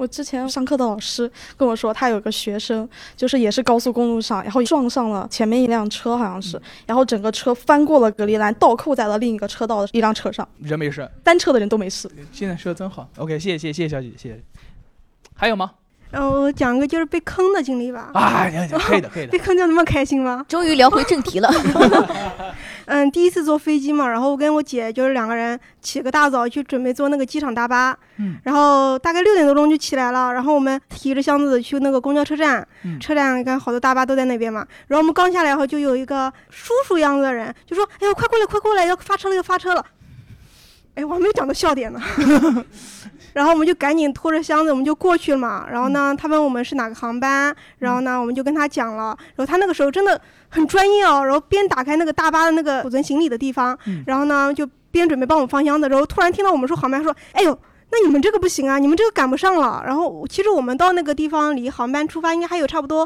Speaker 6: 我之前上课的老师跟我说，他有个学生，就是也是高速公路上，然后撞上了前面一辆车，好像是，然后整个车翻过了隔离栏，倒扣在了另一个车道的一辆车上，
Speaker 3: 人没事，
Speaker 6: 单车的人都没事。
Speaker 3: 现在说的真好。OK，谢谢谢谢谢谢小姐姐，谢谢。还有吗？
Speaker 7: 然后我讲个就是被坑的经历吧。
Speaker 3: 啊，行行，可以的可以的
Speaker 7: 被。坑就那么开心吗？
Speaker 2: 终于聊回正题了。[LAUGHS]
Speaker 7: 嗯，第一次坐飞机嘛，然后我跟我姐就是两个人起个大早去准备坐那个机场大巴，
Speaker 3: 嗯，
Speaker 7: 然后大概六点多钟就起来了，然后我们提着箱子去那个公交车站，
Speaker 3: 嗯
Speaker 7: 车站你看好多大巴都在那边嘛，然后我们刚下来以后就有一个叔叔样子的人就说：“哎呀，快过来，快过来，要发车了，要发车了。”哎，我还没有讲到笑点呢。[LAUGHS] 然后我们就赶紧拖着箱子，我们就过去了嘛。然后呢，他问我们是哪个航班，然后呢，我们就跟他讲了。然后他那个时候真的很专业哦，然后边打开那个大巴的那个储存行李的地方，
Speaker 3: 嗯
Speaker 7: 然后呢就边准备帮我们放箱子，然后突然听到我们说航班，说：“哎呦。”那你们这个不行啊，你们这个赶不上了。然后其实我们到那个地方离航班出发应该还有差不多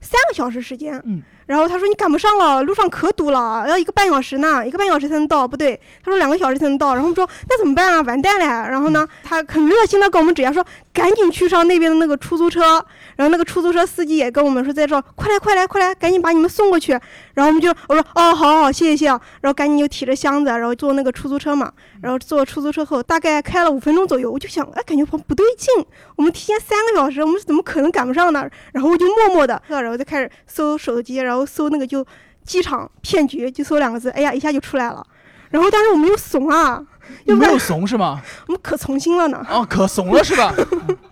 Speaker 7: 三个小时时间。
Speaker 3: 嗯。
Speaker 7: 然后他说你赶不上了，路上可堵了，要一个半小时呢，一个半小时才能到。不对，他说两个小时才能到。然后我们说那怎么办啊？完蛋了。然后呢，他很热心的跟我们指示说赶紧去上那边的那个出租车。然后那个出租车司机也跟我们说在这儿，快来快来快来，赶紧把你们送过去。然后我们就我说哦好好谢谢谢然后赶紧就提着箱子，然后坐那个出租车嘛。然后坐出租车后大概开了五分钟左右，我就想哎感觉不不对劲，我们提前三个小时，我们怎么可能赶不上呢？然后我就默默的，然后就开始搜手机，然后搜那个就机场骗局，就搜两个字，哎呀一下就出来了。然后但是我们又怂啊，
Speaker 3: 又没有怂是吗？
Speaker 7: 我们可从心了呢。
Speaker 3: 哦，可怂了是吧？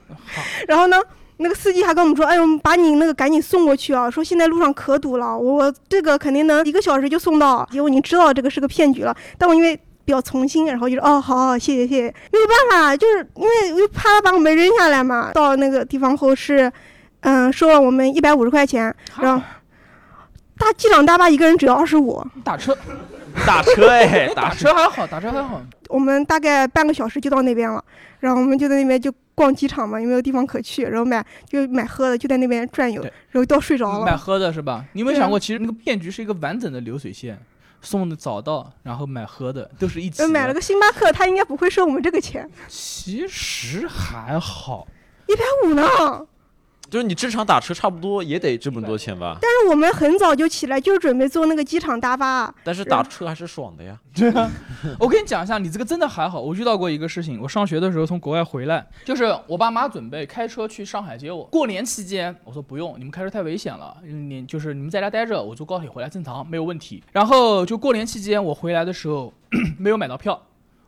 Speaker 3: [LAUGHS]
Speaker 7: 然后呢，那个司机还跟我们说，哎呦，把你那个赶紧送过去啊，说现在路上可堵了，我这个肯定能一个小时就送到。结果你知道这个是个骗局了，但我因为比较从心，然后就说哦，好好，谢谢谢谢，没有办法，就是因为我又怕他把我们扔下来嘛。到那个地方后是，嗯，收了我们一百五十块钱，然后大机场大巴一个人只要二十五，
Speaker 3: 打车 [LAUGHS]
Speaker 1: 打车哎，[LAUGHS]
Speaker 3: 打
Speaker 1: 打
Speaker 3: 车还好，打车还好。
Speaker 7: 我们大概半个小时就到那边了，然后我们就在那边就逛机场嘛，也没有地方可去，然后买就买喝的，就在那边转悠，然后都睡着了买。
Speaker 3: 喝的是吧？你有没有想过，其实那个骗局是一个完整的流水线，送的早到，然后买喝的都是一起
Speaker 7: 买了个星巴克，他应该不会收我们这个钱，
Speaker 3: 其实还好，
Speaker 7: 一百五呢。
Speaker 1: 就是你正常打车差不多也得这么多钱吧？
Speaker 7: 但是我们很早就起来，就是准备坐那个机场大巴。
Speaker 1: 但是打车还是爽的呀。[LAUGHS]
Speaker 3: 对啊，我跟你讲一下，你这个真的还好。我遇到过一个事情，我上学的时候从国外回来，就是我爸妈准备开车去上海接我。过年期间，我说不用，你们开车太危险了，你就是你们在家待着，我坐高铁回来正常没有问题。然后就过年期间我回来的时候 [COUGHS] 没有买到票。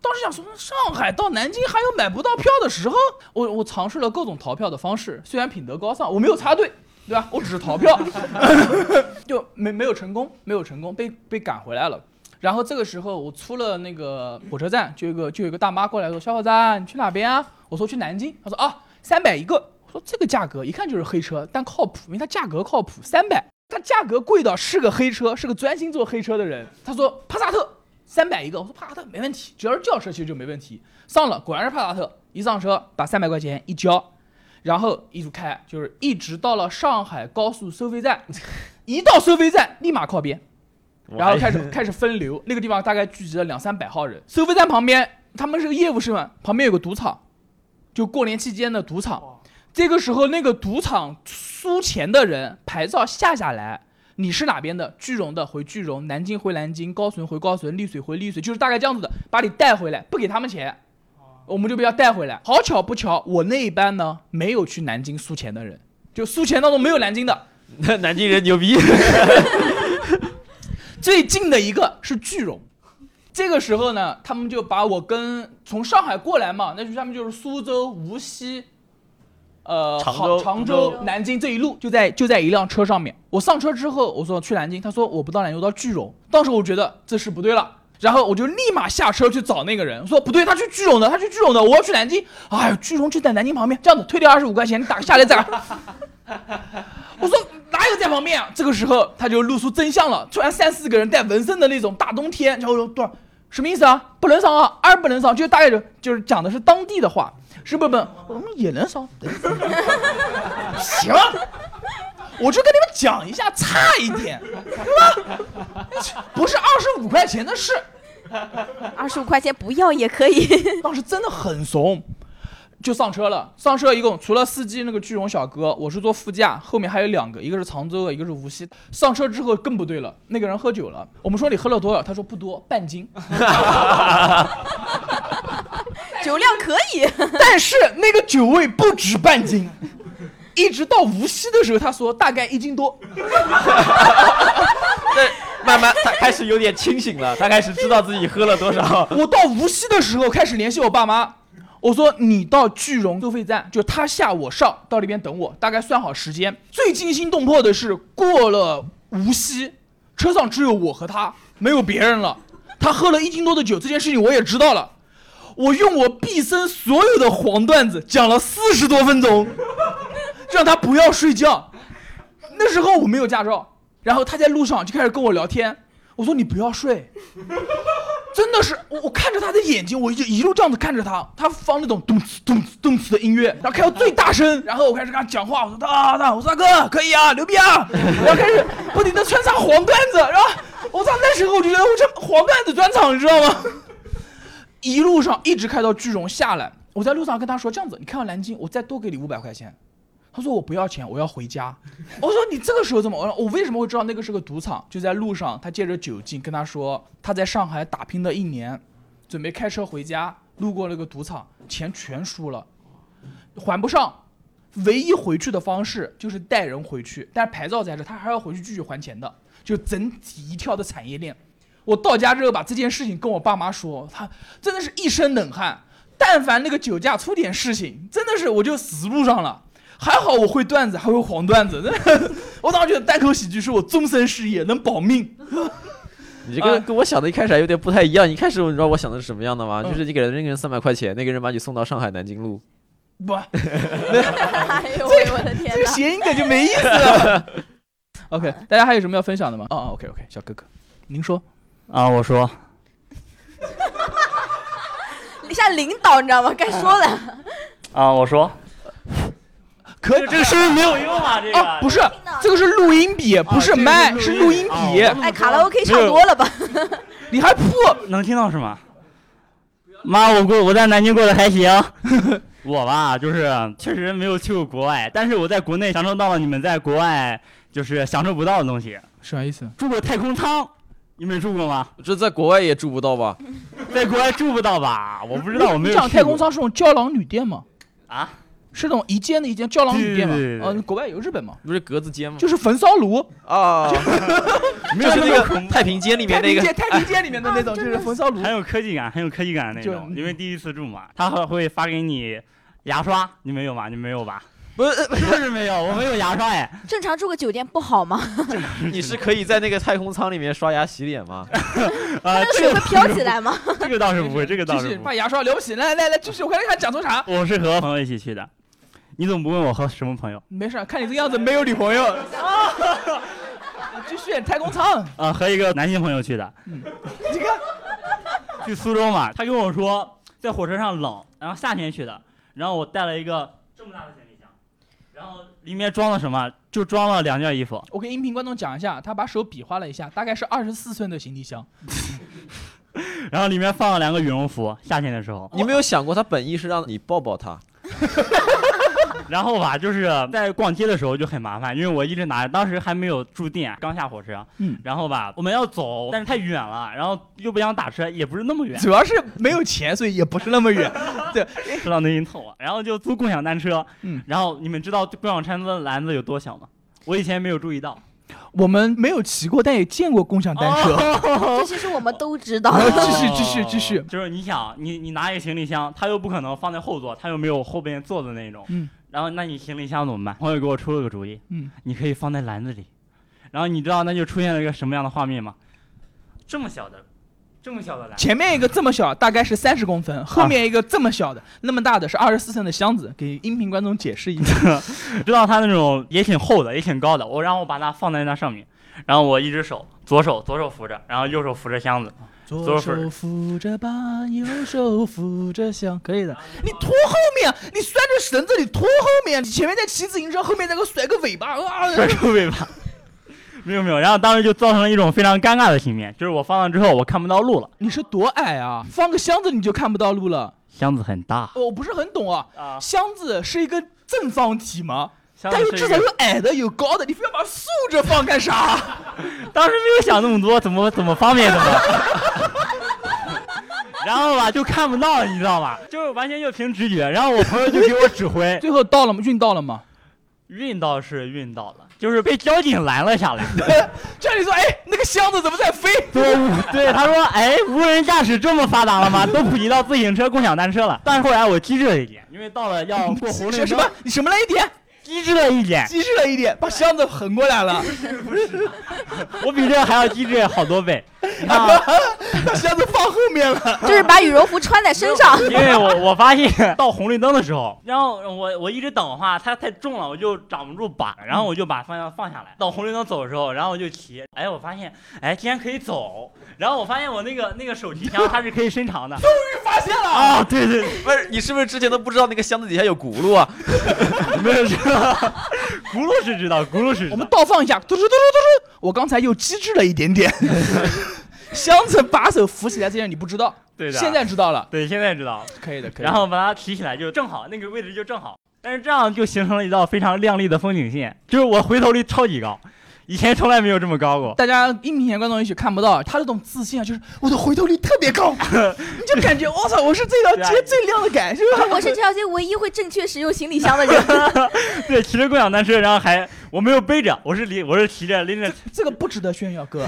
Speaker 3: 当时想说，上海到南京还有买不到票的时候，我我尝试了各种逃票的方式，虽然品德高尚，我没有插队，对吧？我只是逃票，[LAUGHS] 就没没有成功，没有成功，被被赶回来了。然后这个时候我出了那个火车站，就有一个就有个大妈过来说：“小伙子，你去哪边啊？”我说去南京。他说啊，三百一个。我说这个价格一看就是黑车，但靠谱，因为它价格靠谱，三百。它价格贵到是个黑车，是个专心做黑车的人。他说帕萨特三百一个，我说帕萨特没问题，只要是轿车其实就没问题。上了，果然是帕萨特。一上车把三百块钱一交，然后一直开，就是一直到了上海高速收费站，一到收费站立马靠边。然后开始 [LAUGHS] 开始分流，那个地方大概聚集了两三百号人。收费站旁边，他们是个业务是吗，旁边有个赌场，就过年期间的赌场。这个时候，那个赌场输钱的人牌照下下来，你是哪边的？句容的回句容，南京回南京，高淳回高淳，丽水回丽水，就是大概这样子的，把你带回来，不给他们钱，我们就不要带回来。好巧不巧，我那一班呢没有去南京输钱的人，就输钱当中没有南京的，那
Speaker 1: 南京人牛逼，[LAUGHS]
Speaker 3: 最近的一个是句容。这个时候呢，他们就把我跟从上海过来嘛，那就他们就是苏州、无锡，呃，
Speaker 1: 常州
Speaker 3: 常州、南京这一路就在就在一辆车上面。我上车之后，我说去南京，他说我不到南京，我到句容。当时我觉得这事不对了，然后我就立马下车去找那个人，说不对，他去句容的，他去句容的，我要去南京。哎呦，句容就在南京旁边，这样子退掉二十五块钱，你打个下来再来。[LAUGHS] 我说哪有在旁边啊？这个时候他就露出真相了，突然三四个人带纹身的那种，大冬天，然后说多少什么意思啊？不能上啊，二不能上，就大概就就是讲的是当地的话，是不不，我们也能上，[LAUGHS] 行，我就跟你们讲一下，差一点，是吧？不是二十五块钱的事，
Speaker 2: 二十五块钱不要也可以。[LAUGHS]
Speaker 3: 当时真的很怂，就上车了。上车一共除了司机那个句容小哥，我是坐副驾，后面还有两个，一个是常州的，一个是无锡。上车之后更不对了，那个人喝酒了。我们说你喝了多少？他说不多，半斤。
Speaker 2: 酒量可以，
Speaker 3: 但是那个酒味不止半斤，一直到无锡的时候，他说大概一斤多。
Speaker 1: 对，慢慢他开始有点清醒了，他开始知道自己喝了多少。
Speaker 3: 我到无锡的时候开始联系我爸妈，我说你到句容收费站，就他下我上，到那边等我，大概算好时间。最惊心动魄的是，过了无锡，车上只有我和他，没有别人了。他喝了一斤多的酒，这件事情我也知道了。我用我毕生所有的黄段子讲了四十多分钟，让他不要睡觉。那时候我没有驾照，然后他在路上就开始跟我聊天。我说你不要睡，真的是我我看着他的眼睛，我就一路这样子看着他，他放那种咚哧咚哧咚哧的音乐，然后开到最大声，然后我开始跟他讲话，我说大大，我说大哥可以啊，牛逼啊，[LAUGHS] 然后开始不停的穿插黄段子，然后我操，那时候我就觉得我这黄段子专场，你知道吗？[LAUGHS] 一路上一直开到句容下来，我在路上跟他说这样子，你看到南京，我再多给你五百块钱。他说我不要钱，我要回家。我说你这个时候怎么？我说我为什么会知道那个是个赌场？就在路上，他借着酒劲跟他说，他在上海打拼了一年，准备开车回家，路过那个赌场，钱全输了，还不上。唯一回去的方式就是带人回去，但牌照在这，他还要回去继续还钱的，就整体一条的产业链。我到家之后把这件事情跟我爸妈说，他真的是一身冷汗。但凡那个酒驾出点事情，真的是我就死路上了。还好我会段子，还会黄段子。[LAUGHS] 我当时觉得单口喜剧是我终身事业，能保命。[LAUGHS]
Speaker 1: 你这个
Speaker 3: 啊
Speaker 1: 跟我想的一开始还有点不太一样。一开始你知道我想的是什么样的吗？
Speaker 3: 嗯
Speaker 1: 就是你给了那个人三百块钱，那个人把你送到上海南京路。
Speaker 3: 不，[LAUGHS]
Speaker 2: 哎呦喂，我的天
Speaker 3: 这个
Speaker 2: 哪！
Speaker 3: 谐音梗就没意思了。OK，大家还有什么要分享的吗？哦，OK OK，小哥哥，您说。
Speaker 8: 啊，我说
Speaker 2: 像领导你知道吗？该说了。
Speaker 8: 啊，我说，
Speaker 3: 可
Speaker 8: 这这个是不是没有用啊？这个
Speaker 3: 哦，不是，这个是录音笔，不是麦，是录音笔。
Speaker 8: 哦
Speaker 2: 哎，卡拉 OK 唱多了吧？[LAUGHS]
Speaker 3: 你还破？[LAUGHS]
Speaker 8: 能听到是吗？妈，我过我在南京过得还行。[LAUGHS] 我吧，就是确实没有去过国外，但是我在国内享受到了你们在国外就是享受不到的东西。
Speaker 3: 啥意思？
Speaker 8: 住过太空舱，你们住过吗？
Speaker 1: 这在国外也住不到吧？
Speaker 8: 在国外住不到吧？我不知道，我没
Speaker 3: 你
Speaker 8: 有去过。
Speaker 3: 讲太空舱是种胶囊旅店吗？
Speaker 8: 啊？
Speaker 3: 是那种一间的一间胶囊旅店嘛
Speaker 8: 对对？对对
Speaker 3: 嗯，国外有日本嘛？
Speaker 1: 不是格子间吗？
Speaker 3: 就是焚烧炉，
Speaker 1: 啊，[LAUGHS]
Speaker 8: 没有
Speaker 1: 就是那个太平间里面那个
Speaker 3: 太平间，太平间里面的那种，就是焚烧炉。
Speaker 8: 很有科技感，很有科技感的那
Speaker 3: 就
Speaker 8: 种。因为第一次住嘛，他还会发给你牙刷，你没有吗？你没有吧？
Speaker 1: 不是，[LAUGHS]
Speaker 8: 就是没有，我没有牙刷哎。
Speaker 2: 正常住个酒店不好吗？[LAUGHS]
Speaker 1: 你是可以在那个太空舱里面刷牙洗脸吗？
Speaker 8: 啊，
Speaker 2: 那个水会飘起来吗？
Speaker 8: 这个倒是不会，这个倒
Speaker 3: 继续
Speaker 8: 是不会。
Speaker 3: 把牙刷留不起，来来来，继续，我看看讲错啥。
Speaker 8: 我是和朋友一起去的，你怎么不问我和什么朋友？
Speaker 3: 没事，看你这个样子没有女朋友。继续，太空舱。
Speaker 8: 啊，和一个男性朋友去的，
Speaker 3: 这个 [LAUGHS]
Speaker 8: 去苏州嘛。他跟我说在火车上冷，然后夏天去的，然后我带了一个这么大的行李箱，然后里面装了什么？就装了两件衣服。
Speaker 3: 我给音频观众讲一下，他把手比划了一下，大概是二十四寸的行李箱。[LAUGHS]
Speaker 8: 然后里面放了两个羽绒服，夏天的时候。
Speaker 1: 你没有想过他本意是让你抱抱他？[LAUGHS]
Speaker 8: 然后吧，就是在逛街的时候就很麻烦，因为我一直拿着，当时还没有住店，刚下火车。
Speaker 3: 嗯
Speaker 8: 然后吧，我们要走，但是太远了，然后又不想打车，也不是那么远，
Speaker 3: 主要是没有钱，所以也不是那么远。[LAUGHS] 对，
Speaker 8: 知道内心痛啊。然后就租共享单车，
Speaker 3: 嗯
Speaker 8: 然后你们知道共享单车的篮子有多小吗？我以前没有注意到。
Speaker 3: 我们没有骑过，但也见过共享单车。
Speaker 2: 这其实我们都知道。
Speaker 3: 继续继续继续。
Speaker 8: 就是你想，你你拿一个行李箱，它又不可能放在后座，它又没有后边坐的那种。
Speaker 3: 嗯。
Speaker 8: 然后那你行李箱怎么办？朋友给我出了个主意，
Speaker 3: 嗯，
Speaker 8: 你可以放在篮子里。然后你知道那就出现了一个什么样的画面吗？这么小的，这么小的篮子。
Speaker 3: 前面一个这么小，大概是三十公分，后面一个这么小的，那么大的是二十四寸的箱子。给音频观众解释一下。[LAUGHS]
Speaker 8: 知道它那种也挺厚的，也挺高的。我然后我把它放在那上面，然后我一只手，左手左手扶着，然后右手扶着箱子。
Speaker 3: 左手扶着把，右手扶着箱，可以的。你拖后面，你拴着绳子，你拖后面，你前面在骑自行车，后面再给我甩个尾巴，啊！
Speaker 8: 甩个尾巴。没有没有，然后当时就造成了一种非常尴尬的局面，就是我放了之后我看不到路了，
Speaker 3: 你是多矮啊？放个箱子你就看不到路了？
Speaker 8: 箱子很大
Speaker 3: 我不是很懂啊。
Speaker 8: 啊，
Speaker 3: 箱子是一个正方体吗？
Speaker 8: 箱
Speaker 3: 它有至少有矮的，有高的，你非要把它竖着放干啥？[LAUGHS]
Speaker 8: 当时没有想那么多，怎么怎么方便怎么。[LAUGHS] 然后吧，就看不到，你知道吧？就是完全就凭直觉。然后我朋友就给我指挥，[LAUGHS]
Speaker 3: 最后到了吗？运到了吗？
Speaker 8: 运到是运到了，就是被交警拦了下来。
Speaker 3: 这里说，哎，那个箱子怎么在飞？
Speaker 8: 对对，他说，哎，无人驾驶这么发达了吗？都普及到自行车、共享单车了。但是后来我机智了一点，因为到了要过红绿灯
Speaker 3: 什么，？你什么来一点？
Speaker 8: 机智了一点，
Speaker 3: 机智了一点，把箱子横过来了，不是 [LAUGHS]
Speaker 8: 我比这还要机智好多倍。啊，[LAUGHS]
Speaker 3: 把箱子放后面了。
Speaker 2: 就是把羽绒服穿在身上。
Speaker 8: 因为我我发现 [LAUGHS] 到红绿灯的时候，然后我我一直等的话，它太重了，我就掌不住把，然后我就把方向放下来。到红绿灯走的时候，然后我就骑，哎，我发现，哎，竟然可以走。然后我发现我那个那个手提箱它是可以伸长的。
Speaker 3: 终于发现了
Speaker 8: 啊，对对，
Speaker 1: 不是，你是不是之前都不知道那个箱子底下有轱辘啊？
Speaker 8: 没有知道，[LAUGHS] 轱辘是知道，轱辘是知道
Speaker 3: 我们。倒放一下，嘟嘟嘟嘟嘟嘟，我刚才又机智了一点点。[LAUGHS] 箱子把手扶起来这件你不知道，
Speaker 8: 对的，
Speaker 3: 现在知道了，
Speaker 8: 对现在知道。
Speaker 3: 可以的，可以的。
Speaker 8: 然后把它提起来就正好，那个位置就正好。但是这样就形成了一道非常亮丽的风景线，就是我回头率超级高，以前从来没有这么高过。
Speaker 3: 大家音频前观众也许看不到他这种自信啊，就是我的回头率特别高，[LAUGHS] 你就感觉我操，我是这条街 [LAUGHS] 最靓的仔，是吧？
Speaker 2: 我是这条街唯一会正确使用行李箱的人。[LAUGHS]
Speaker 8: 对，骑着共享单车，然后还我没有背着，我是拎，我是提着拎着。
Speaker 3: 这个不值得炫耀，哥。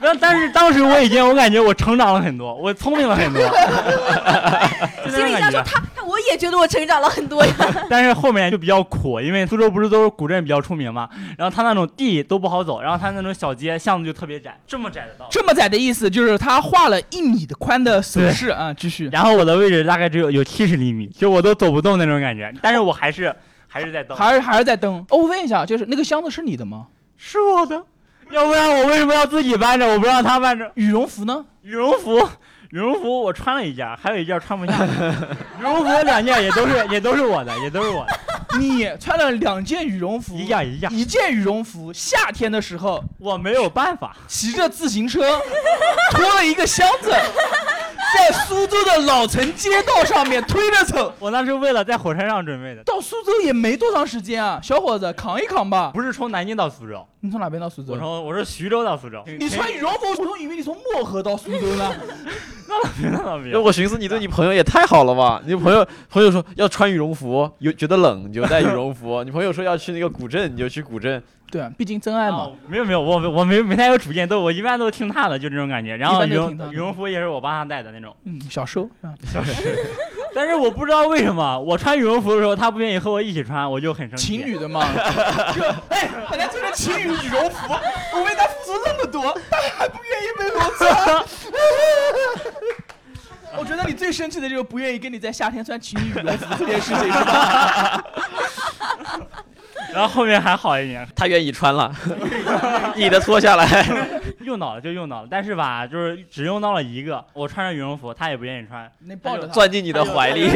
Speaker 8: 但但是当时我已经，我感觉我成长了很多，我聪明了很多。[LAUGHS]
Speaker 2: 心里想说。他他我也觉得我成长了很多呀。[LAUGHS]
Speaker 8: 但是后面就比较苦，因为苏州不是都是古镇比较出名嘛，然后它那种地都不好走，然后它那种小街巷子就特别窄，这么窄的道。
Speaker 3: 这么窄的意思就是他画了一米的宽的手势啊，继续。
Speaker 8: 然后我的位置大概只有有七十厘米，就我都走不动那种感觉，但是我还是还是在蹬。
Speaker 3: 还是还是在蹬。哦，我问一下，就是那个箱子是你的吗？
Speaker 8: 是我的，要不然我为什么要自己搬着？我不让他搬着。
Speaker 3: 羽绒服呢？
Speaker 8: 羽绒服，羽绒服我穿了一件，还有一件穿不下。[LAUGHS] 羽绒服两件也都是 [LAUGHS] 也都是我的，也都是我的，
Speaker 3: 你穿了两件羽绒服，
Speaker 8: 一件一件。
Speaker 3: 一件羽绒服，夏天的时候
Speaker 8: 我没有办法，
Speaker 3: 骑着自行车 [LAUGHS] 拖了一个箱子，在苏州的老城街道上面推着走。
Speaker 8: 我那是为了在火车上准备的，
Speaker 3: 到苏州也没多长时间啊，小伙子，扛一扛吧。
Speaker 8: 不是从南京到苏州，
Speaker 3: 你从哪边到苏州
Speaker 8: 我？从我是徐州到苏州。
Speaker 3: 你穿羽绒服，我总以为你从漠河到苏州呢。
Speaker 8: 那倒没
Speaker 1: 那
Speaker 8: 有。
Speaker 1: 我寻思你对你朋友也太好了吧？你朋友朋友说要穿羽绒服，有觉得冷你就带羽绒服。[LAUGHS] 你朋友说要去那个古镇，你就去古镇。
Speaker 3: 对啊，毕竟真爱嘛。
Speaker 8: 哦没有没有，我我没没太有主见，都我一般都听他的，就这种感觉。然后羽绒羽绒服也是我帮他带的那种，
Speaker 3: 嗯，小收啊。[LAUGHS] [LAUGHS]
Speaker 8: 但是我不知道为什么 [LAUGHS] 我穿羽绒服的时候，他不愿意和我一起穿，我就很生气。
Speaker 3: 情侣的嘛，[LAUGHS] 就哎，本来就是情侣羽绒服，我为他付出那么多，他还不愿意为我穿。[LAUGHS] 我觉得你最生气的就是不愿意跟你在夏天穿情侣羽绒服这件事情，是吧？
Speaker 8: 然后后面还好一点，
Speaker 1: 他愿意穿了，你的脱下来。
Speaker 8: 用到了就用到了，但是吧，就是只用到了一个。我穿着羽绒服，他也不愿意穿，
Speaker 3: 那抱着他，
Speaker 1: 钻进你的怀里。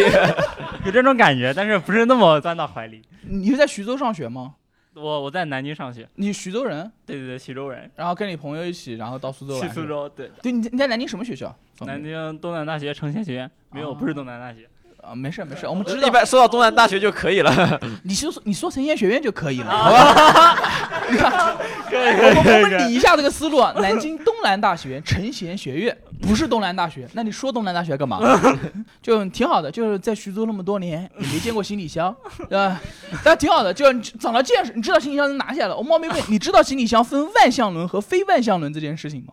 Speaker 1: [LAUGHS]
Speaker 8: 有这种感觉，但是不是那么钻到怀里。
Speaker 3: 你是在徐州上学吗？
Speaker 8: 我我在南京上学，
Speaker 3: 你徐州人，
Speaker 8: 对对对，徐州人，
Speaker 3: 然后跟你朋友一起，然后到苏州来。
Speaker 8: 去苏。州，对，
Speaker 3: 对，你在你在南京什么学校？
Speaker 8: 南京东南大学城县学院，没有，
Speaker 3: 哦
Speaker 8: 不是东南大学。
Speaker 3: 啊，没事没事，我们
Speaker 1: 只
Speaker 3: 知道
Speaker 1: 一般 [LAUGHS] 说到东南大学就可以了。
Speaker 3: 你说你说成贤学院就可以了，好吧？[LAUGHS] 你看，
Speaker 8: 可以
Speaker 3: 我们我们理一下这个思路啊，南京东南大学成贤学院不是东南大学，那你说东南大学干嘛？[LAUGHS] 就挺好的，就是在徐州那么多年也没见过行李箱，对吧？但挺好的，就你长了见识，你知道行李箱能拿下来。我冒昧问，你知道行李箱分万向轮和非万向轮这件事情吗？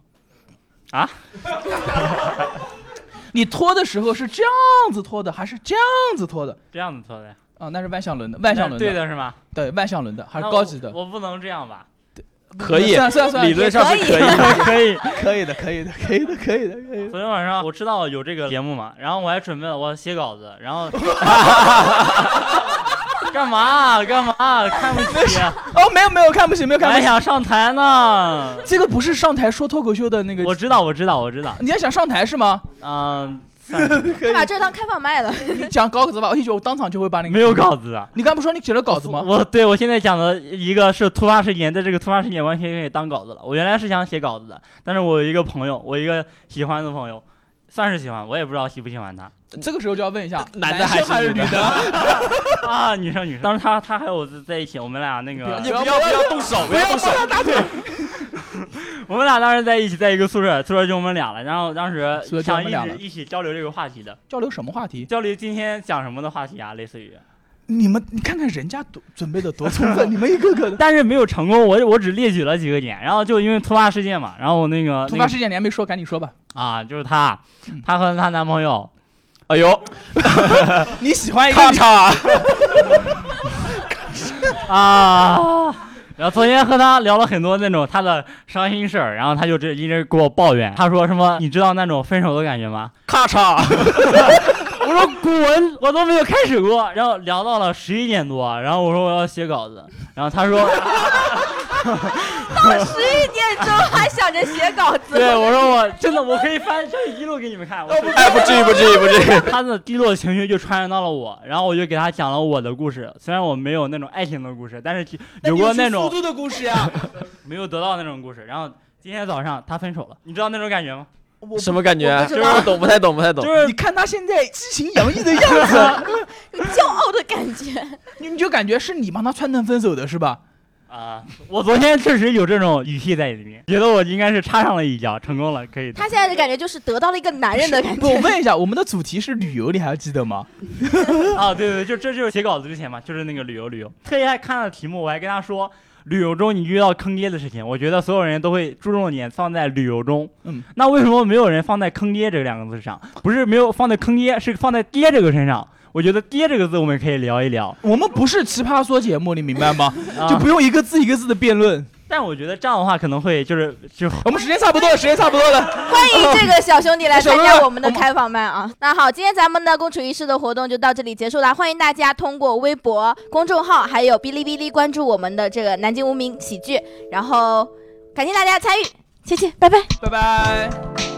Speaker 8: 啊？
Speaker 3: 你拖的时候是这样子拖的，还是这样子拖的？
Speaker 8: 这样子拖的，
Speaker 3: 啊，那是万向轮的，万向轮的
Speaker 8: 对的是吗？
Speaker 3: 对，万向轮的还是高级的。
Speaker 8: 我我不能这样吧？
Speaker 1: 可以
Speaker 3: 算算算，
Speaker 1: 理论上是可以的。[LAUGHS]
Speaker 8: 可以。
Speaker 3: 可以的，可以的，可以的，可以的，可以的。
Speaker 8: 昨天晚上我知道有这个节目嘛，然后我还准备了我写稿子，然后 [LAUGHS] 干嘛干嘛看不起？[LAUGHS]
Speaker 3: 哦，没有没有，看不起，没有看不起。
Speaker 8: 还想上台呢？
Speaker 3: 这个不是上台说脱口秀的那个，
Speaker 8: 我知道我知道我知道，
Speaker 3: 你还想上台是吗？
Speaker 8: 嗯，算是
Speaker 2: 他 [LAUGHS] 把这当开放麦了。
Speaker 3: 你讲稿子吧，我一会儿我当场就会把你
Speaker 8: 没有稿。子啊。
Speaker 3: 你刚不说你写了稿子吗？
Speaker 8: 我对我现在讲的一个是突发事件，在这个突发事件完全可以当稿子了。我原来是想写稿子的，但是我有一个朋友，我一个喜欢的朋友，算是喜欢，我也不知道喜不喜欢他
Speaker 3: 这个时候就要问一下，
Speaker 1: 男的
Speaker 3: 生还
Speaker 1: 还是女的
Speaker 3: 女的？[LAUGHS]
Speaker 8: 啊，女生女生。当时他他还有我在一起，我们俩那个
Speaker 3: 不要
Speaker 1: 不要不要动手，不要动手。[LAUGHS]
Speaker 8: 我们俩当时在一起，在一个宿舍，宿舍就我们俩了。然后当时想一
Speaker 3: 们俩了
Speaker 8: 直一起交流这个话题的，
Speaker 3: 交流什么话题？
Speaker 8: 交流今天讲什么的话题啊，类似于，
Speaker 3: 你们你看看人家多准备的多充分，[LAUGHS] 你们一个个的。
Speaker 8: 但是没有成功。我我只列举了几个点，然后就因为突发事件嘛，然后那个
Speaker 3: 突发事件你还没说，赶紧说吧。
Speaker 8: 啊，就是她
Speaker 3: 嗯，
Speaker 8: 她和她男朋友，
Speaker 1: 哎呦，[LAUGHS]
Speaker 3: 你喜欢一个
Speaker 1: 咔嚓啊！[LAUGHS]
Speaker 8: 啊。然后昨天和他聊了很多那种他的伤心事儿，然后他就这一直给我抱怨，他说什么你知道那种分手的感觉吗？
Speaker 1: 咔嚓！[LAUGHS]
Speaker 8: 我说古文，我都没有开始过。然后聊到了十一点多，然后我说我要写稿子，然后他说，[LAUGHS]
Speaker 2: 到十一点钟还想着写稿子，
Speaker 8: 对我说我真的我可以翻这一路给你们看。我说
Speaker 1: 哎，不至于，不至于，不至于。[LAUGHS]
Speaker 8: 他的低落情绪就传染到了我，然后我就给他讲了我的故事。虽然我没有那种爱情的故事，但是有过那种
Speaker 3: 速度的故事呀。[LAUGHS]
Speaker 8: 没有得到那种故事。然后今天早上他分手了，你知道那种感觉吗？
Speaker 3: 我
Speaker 1: 什么感觉？
Speaker 2: 我不知道
Speaker 1: 不懂，不太懂，不太懂
Speaker 8: 就。是
Speaker 3: 你看他现在激情洋溢的样子，[LAUGHS]
Speaker 2: 有骄傲的感觉。[LAUGHS]
Speaker 3: 你你就感觉是你帮他串通分手的是吧？
Speaker 8: 啊，我昨天确实有这种语气在里面，觉得我应该是插上了一脚，成功了，可以。
Speaker 2: 他现在的感觉就是得到了一个男人的感
Speaker 3: 觉，我。问一下，我们的主题是旅游，你还要记得吗？[LAUGHS]
Speaker 8: 啊，对对对，就这就是写稿子之前嘛，就是那个旅游旅游，特意还看了题目，我还跟他说。旅游中你遇到坑爹的事情，我觉得所有人都会注重点放在旅游中。
Speaker 3: 嗯，
Speaker 8: 那为什么没有人放在坑爹这两个字上？不是没有放在坑爹，是放在爹这个身上。我觉得爹这个字我们可以聊一聊，
Speaker 3: 我们不是奇葩说节目，你明白吗？[LAUGHS]
Speaker 8: 啊
Speaker 3: 就不用一个字一个字的辩论。
Speaker 8: 但我觉得这样的话可能会就是就
Speaker 3: 我们时间差不多了，时间差不多了。[LAUGHS]
Speaker 2: 欢迎这个小兄弟来参加我们的开放麦啊！那好，今天咱们的共处一室的活动就到这里结束了。欢迎大家通过微博公众号还有哔哩哔哩关注我们的这个南京无名喜剧，然后感谢大家参与，谢谢，拜拜。
Speaker 3: 拜拜。